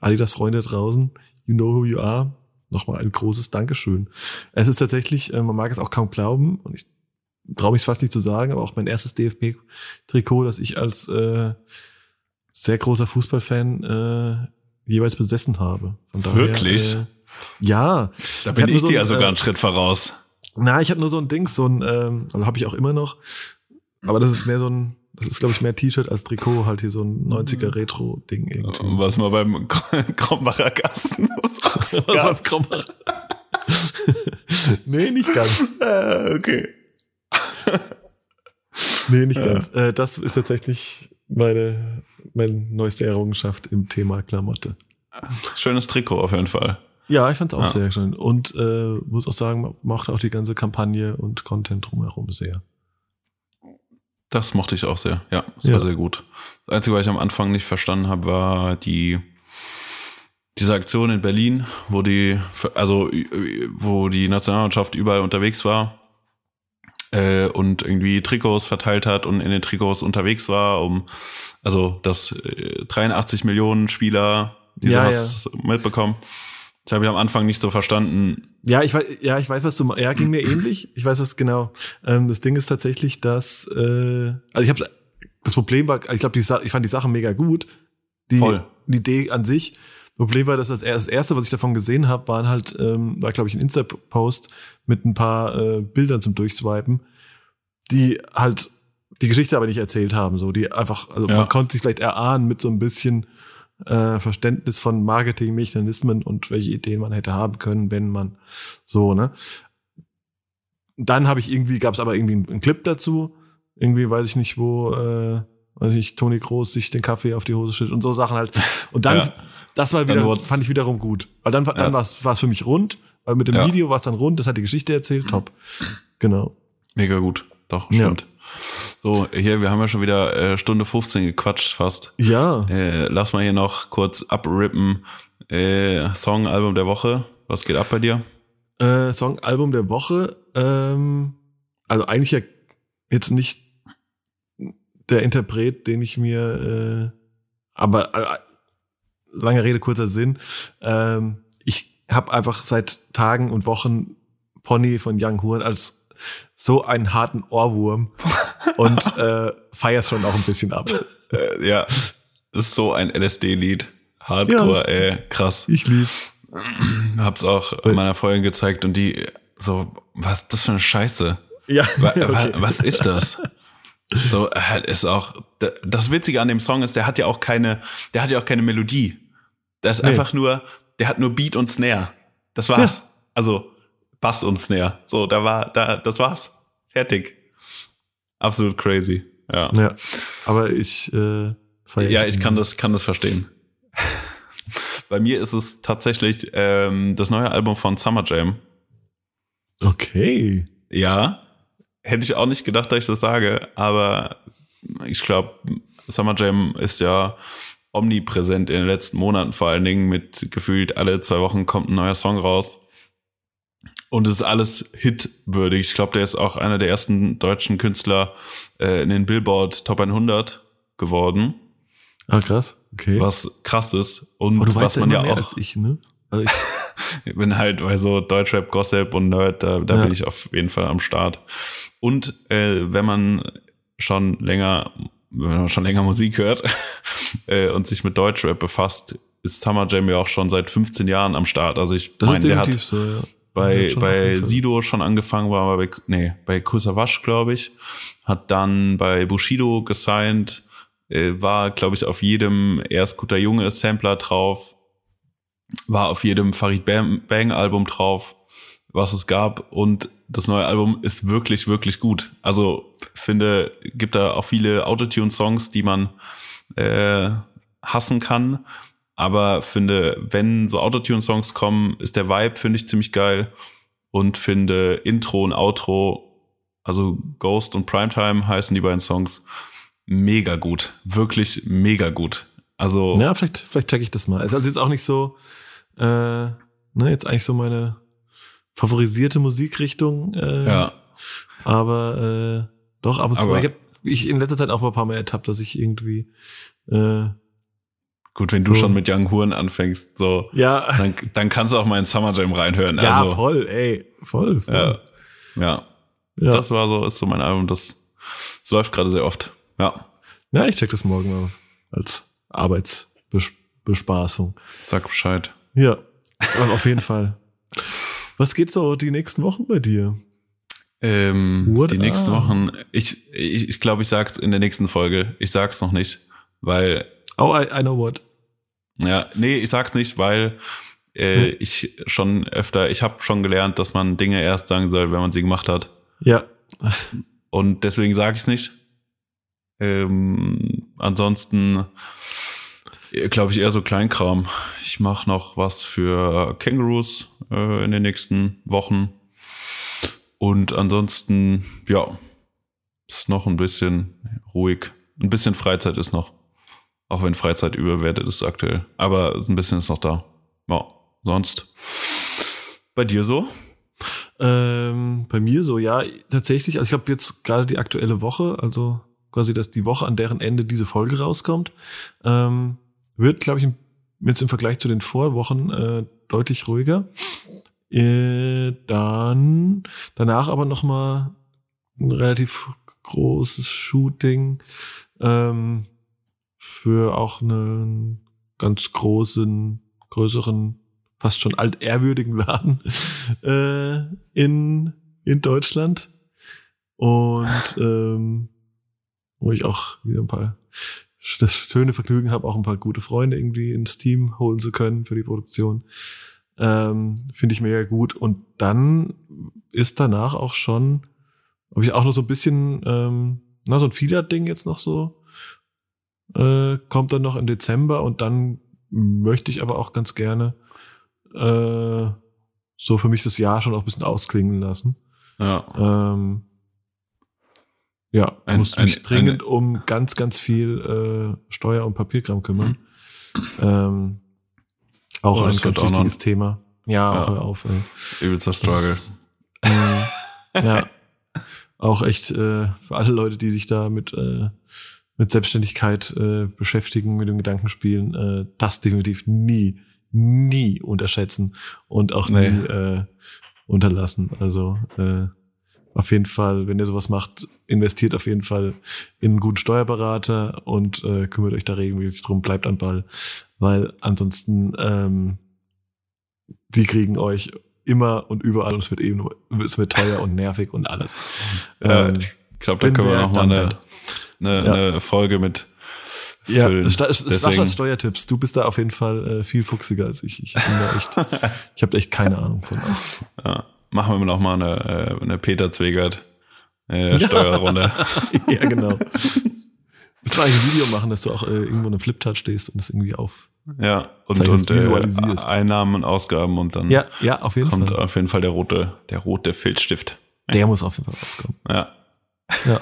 Adidas Freunde draußen, you know who you are. Nochmal ein großes Dankeschön. Es ist tatsächlich, äh, man mag es auch kaum glauben, und ich traue mich fast nicht zu sagen, aber auch mein erstes DFB-Trikot, das ich als äh, sehr großer Fußballfan äh, jeweils besessen habe. Daher, Wirklich? Äh, ja. Da bin ich, ich so dir ja sogar äh, einen Schritt voraus. Na, ich habe nur so ein Ding, so ein, ähm, also habe ich auch immer noch, aber das ist mehr so ein, das ist, glaube ich, mehr T-Shirt als Trikot, halt hier so ein 90er Retro-Ding irgendwie. Was mal beim (laughs) Krombacher Kasten. (laughs) Was beim Krombacher. nee, nicht ganz. (laughs) Äh, okay. nee, nicht ganz. Äh, das ist tatsächlich meine, meine neueste Errungenschaft im Thema Klamotte. Schönes Trikot auf jeden Fall. Ja, ich fand es auch ja. sehr schön. Und äh, muss auch sagen, macht auch die ganze Kampagne und Content drumherum sehr. Das mochte ich auch sehr. Ja, das ja. war sehr gut. Das Einzige, was ich am Anfang nicht verstanden habe, war die diese Aktion in Berlin, wo die also wo die Nationalmannschaft überall unterwegs war äh, und irgendwie Trikots verteilt hat und in den Trikots unterwegs war, um also dass äh, 83 Millionen Spieler die ja, sowas ja. mitbekommen. Ich habe ja am Anfang nicht so verstanden. Ja, ich weiß, ja, ich weiß, was du Ja, ging mir ähnlich. Ich weiß, was genau. Ähm, das Ding ist tatsächlich, dass äh, also ich habe das Problem war, ich glaube, ich fand die Sache mega gut. Die, Voll. die Idee an sich. Problem war, dass das, das erste, was ich davon gesehen habe, waren halt, ähm, war glaube ich ein Insta-Post mit ein paar äh, Bildern zum Durchswipen, die halt die Geschichte aber nicht erzählt haben. So, die einfach, also ja. man konnte sich vielleicht erahnen mit so ein bisschen äh, Verständnis von Marketingmechanismen und welche Ideen man hätte haben können, wenn man so, ne? Dann habe ich irgendwie, gab es aber irgendwie einen, Clip dazu. Irgendwie weiß ich nicht, wo, äh, weiß ich nicht, Toni Groß sich den Kaffee auf die Hose schüttet und so Sachen halt. Und dann, ja. das war wieder, fand ich wiederum gut. Weil dann, dann ja. war es für mich rund, weil mit dem ja. Video war es dann rund, das hat die Geschichte erzählt, top. Genau. Mega gut. Doch, stimmt. So, hier, wir haben ja schon wieder äh, Stunde 15 gequatscht fast. Ja. Äh, lass mal hier noch kurz abrippen. Äh, Song, Album der Woche. Was geht ab bei dir? Äh, Song, Album der Woche. Ähm, also eigentlich ja jetzt nicht der Interpret, den ich mir, äh, aber äh, lange Rede, kurzer Sinn. Ähm, ich habe einfach seit Tagen und Wochen Pony von Young Horn als so einen harten Ohrwurm und (laughs) äh, feierst schon auch ein bisschen ab. Äh, ja, das ist so ein LSD-Lied. Hardcore, ja, ey, krass. Ich lieb's. Hab's auch meiner Freundin gezeigt und die so, was ist das für eine Scheiße? Ja. (laughs) Okay. Was ist das? So, ist auch, das Witzige an dem Song ist, der hat ja auch keine, der hat ja auch keine Melodie. Der ist nee. einfach nur, der hat nur Beat und Snare. Das war's. Ja. Also, Bass und Snare. So, da war, da, das war's. Fertig. Absolut crazy. Ja. Ja. Aber ich, äh, Ja, ich kann das, kann das verstehen. (laughs) Bei mir ist es tatsächlich ähm, das neue Album von Summer Jam. Okay. Ja. Hätte ich auch nicht gedacht, dass ich das sage, aber ich glaube, Summer Jam ist ja omnipräsent in den letzten Monaten, vor allen Dingen mit gefühlt alle zwei Wochen kommt ein neuer Song raus. Und es ist alles hitwürdig. Ich glaube, der ist auch einer der ersten deutschen Künstler äh, in den Billboard Top 100 geworden. Ah, krass. Okay. Was krass ist. Und oh, was man ja auch. Als ich, ne? Also (laughs) ich, bin halt bei so Deutschrap, Gossip und Nerd, da, da ja. bin ich auf jeden Fall am Start. Und äh, wenn man schon länger, wenn man schon länger Musik hört (laughs) äh, und sich mit Deutschrap befasst, ist Summer Jam ja auch schon seit 15 Jahren am Start. Also ich meine, der hat so, ja bei, bei Sido schon angefangen war, bei, nee, bei Kusawasch, glaube ich, hat dann bei Bushido gesigned, äh, war, glaube ich, auf jedem erst guter Junge Sampler drauf, war auf jedem Farid Bang, Bang Album drauf, was es gab und das neue Album ist wirklich, wirklich gut. Also finde, gibt da auch viele Autotune-Songs, die man äh, hassen kann, aber finde, wenn so Autotune-Songs kommen, ist der Vibe, finde ich, ziemlich geil. Und finde Intro und Outro, also Ghost und Primetime heißen die beiden Songs, mega gut. Wirklich mega gut. Also. Ja, vielleicht, vielleicht check ich das mal. Ist also jetzt auch nicht so, äh, ne, jetzt eigentlich so meine favorisierte Musikrichtung. Äh, ja. Aber äh, doch, ab und zu. Ich habe ich in letzter Zeit auch mal ein paar Mal ertappt, dass ich irgendwie äh, Gut, wenn du schon mit Young Huren anfängst, so, ja. dann, dann kannst du auch mal in Summer Jam reinhören. Ja, also, voll, ey, voll, voll. Ja, ja. ja. Das war so, ist so mein Album, das, das läuft gerade sehr oft. Ja. Ja, ich check das morgen mal als Arbeitsbespaßung. Sag Bescheid. Ja, auf jeden Fall. Was geht so die nächsten Wochen bei dir? Ähm, die nächsten Wochen, ich, ich, ich glaube, ich sag's in der nächsten Folge. Ich sag's noch nicht, weil Oh, I, I know what. Ja, nee, ich sag's nicht, weil äh, hm. ich schon öfter, ich habe schon gelernt, dass man Dinge erst sagen soll, wenn man sie gemacht hat. Ja. Und deswegen sage ich es nicht. Ähm, ansonsten glaube ich eher so Kleinkram. Ich mache noch was für Kangaroos äh, in den nächsten Wochen. Und ansonsten, ja, ist noch ein bisschen ruhig. Ein bisschen Freizeit ist noch. Auch wenn Freizeit überwertet ist aktuell. Aber ein bisschen ist noch da. Ja, sonst. Bei dir so? Ähm, bei mir so, ja, tatsächlich. Also ich glaube jetzt gerade die aktuelle Woche, also quasi dass die Woche, an deren Ende diese Folge rauskommt, ähm, wird, glaube ich, jetzt im Vergleich zu den Vorwochen äh, deutlich ruhiger. Äh, dann danach aber noch mal ein relativ großes Shooting ähm, für auch einen ganz großen, größeren, fast schon altehrwürdigen (laughs) Laden äh, in, in Deutschland. Und (laughs) ähm, wo ich auch wieder ein paar das schöne Vergnügen habe, auch ein paar gute Freunde irgendwie ins Team holen zu können für die Produktion. Ähm, Finde ich mega gut. Und dann ist danach auch schon, habe ich auch noch so ein bisschen, ähm, na, so ein Filat-Ding jetzt noch so. Äh, kommt dann noch im Dezember und dann möchte ich aber auch ganz gerne äh, so für mich das Jahr schon auch ein bisschen ausklingen lassen. Ja. Ähm, ja, ein, muss mich ein, dringend ein, um ganz, ganz viel äh, Steuer- und Papierkram kümmern. ähm, auch oh, ein ganz wichtiges Thema. Ja, ja, auch hör auf. Ey. Übelster Struggle. Ist, äh, ja, (laughs) auch echt äh, für alle Leute, die sich da mit, äh, mit Selbstständigkeit äh, beschäftigen, mit dem Gedankenspielen, äh, das definitiv nie, nie unterschätzen und auch nee. nie äh, unterlassen. Also äh, auf jeden Fall, wenn ihr sowas macht, investiert auf jeden Fall in einen guten Steuerberater und äh, kümmert euch da regelmäßig drum, bleibt am Ball, weil ansonsten ähm, die kriegen euch immer und überall und es wird eben es wird teuer und nervig und alles. Ähm, ich glaube, da können wir noch mal eine, eine, ja. eine Folge mit füllen. Ja, das Deswegen. Steuertipps. Du bist da auf jeden Fall äh, viel fuchsiger als ich. Ich bin da echt, (laughs) ich habe echt keine Ahnung von. Ja machen wir noch mal eine, äh, eine Peter Zwegert äh, (laughs) Steuerrunde. (laughs) ja, genau. Müssen wir ein Video machen, dass du auch äh, irgendwo in einem Flipchart stehst und das irgendwie auf ja und, und äh, Einnahmen und Ausgaben und dann ja, ja, auf jeden kommt Fall. auf jeden Fall der rote der rote Filzstift. Der muss auf jeden Fall rauskommen. Ja. Ja.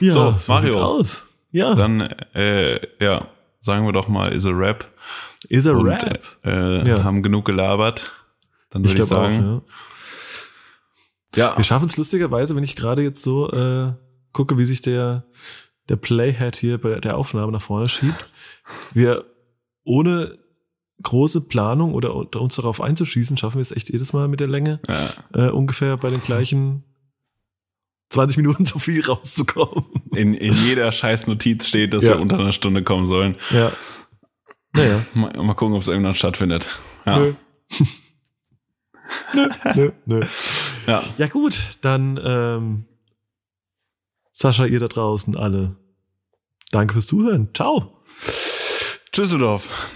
Ja so, so Mario. Aus. Ja. Dann äh, ja, sagen wir doch mal is a rap. Is a und, rap. Äh, ja. haben genug gelabert. Dann würde ich, ich sagen. Auch, ja. ja. Wir schaffen es lustigerweise, wenn ich gerade jetzt so äh, gucke, wie sich der, der Playhead hier bei der Aufnahme nach vorne schiebt. Wir ohne große Planung oder uns darauf einzuschießen, schaffen wir es echt jedes Mal mit der Länge ja. äh, ungefähr bei den gleichen 20 Minuten so viel rauszukommen. In, in jeder scheiß Notiz steht, dass ja. wir unter einer Stunde kommen sollen. Ja. Naja. Mal, mal gucken, ob es irgendwann stattfindet. Ja. Nö nö, nö, nö. Ja. ja, gut, dann ähm, Sascha, ihr da draußen alle. Danke fürs Zuhören. Ciao. Tschüsseldorf.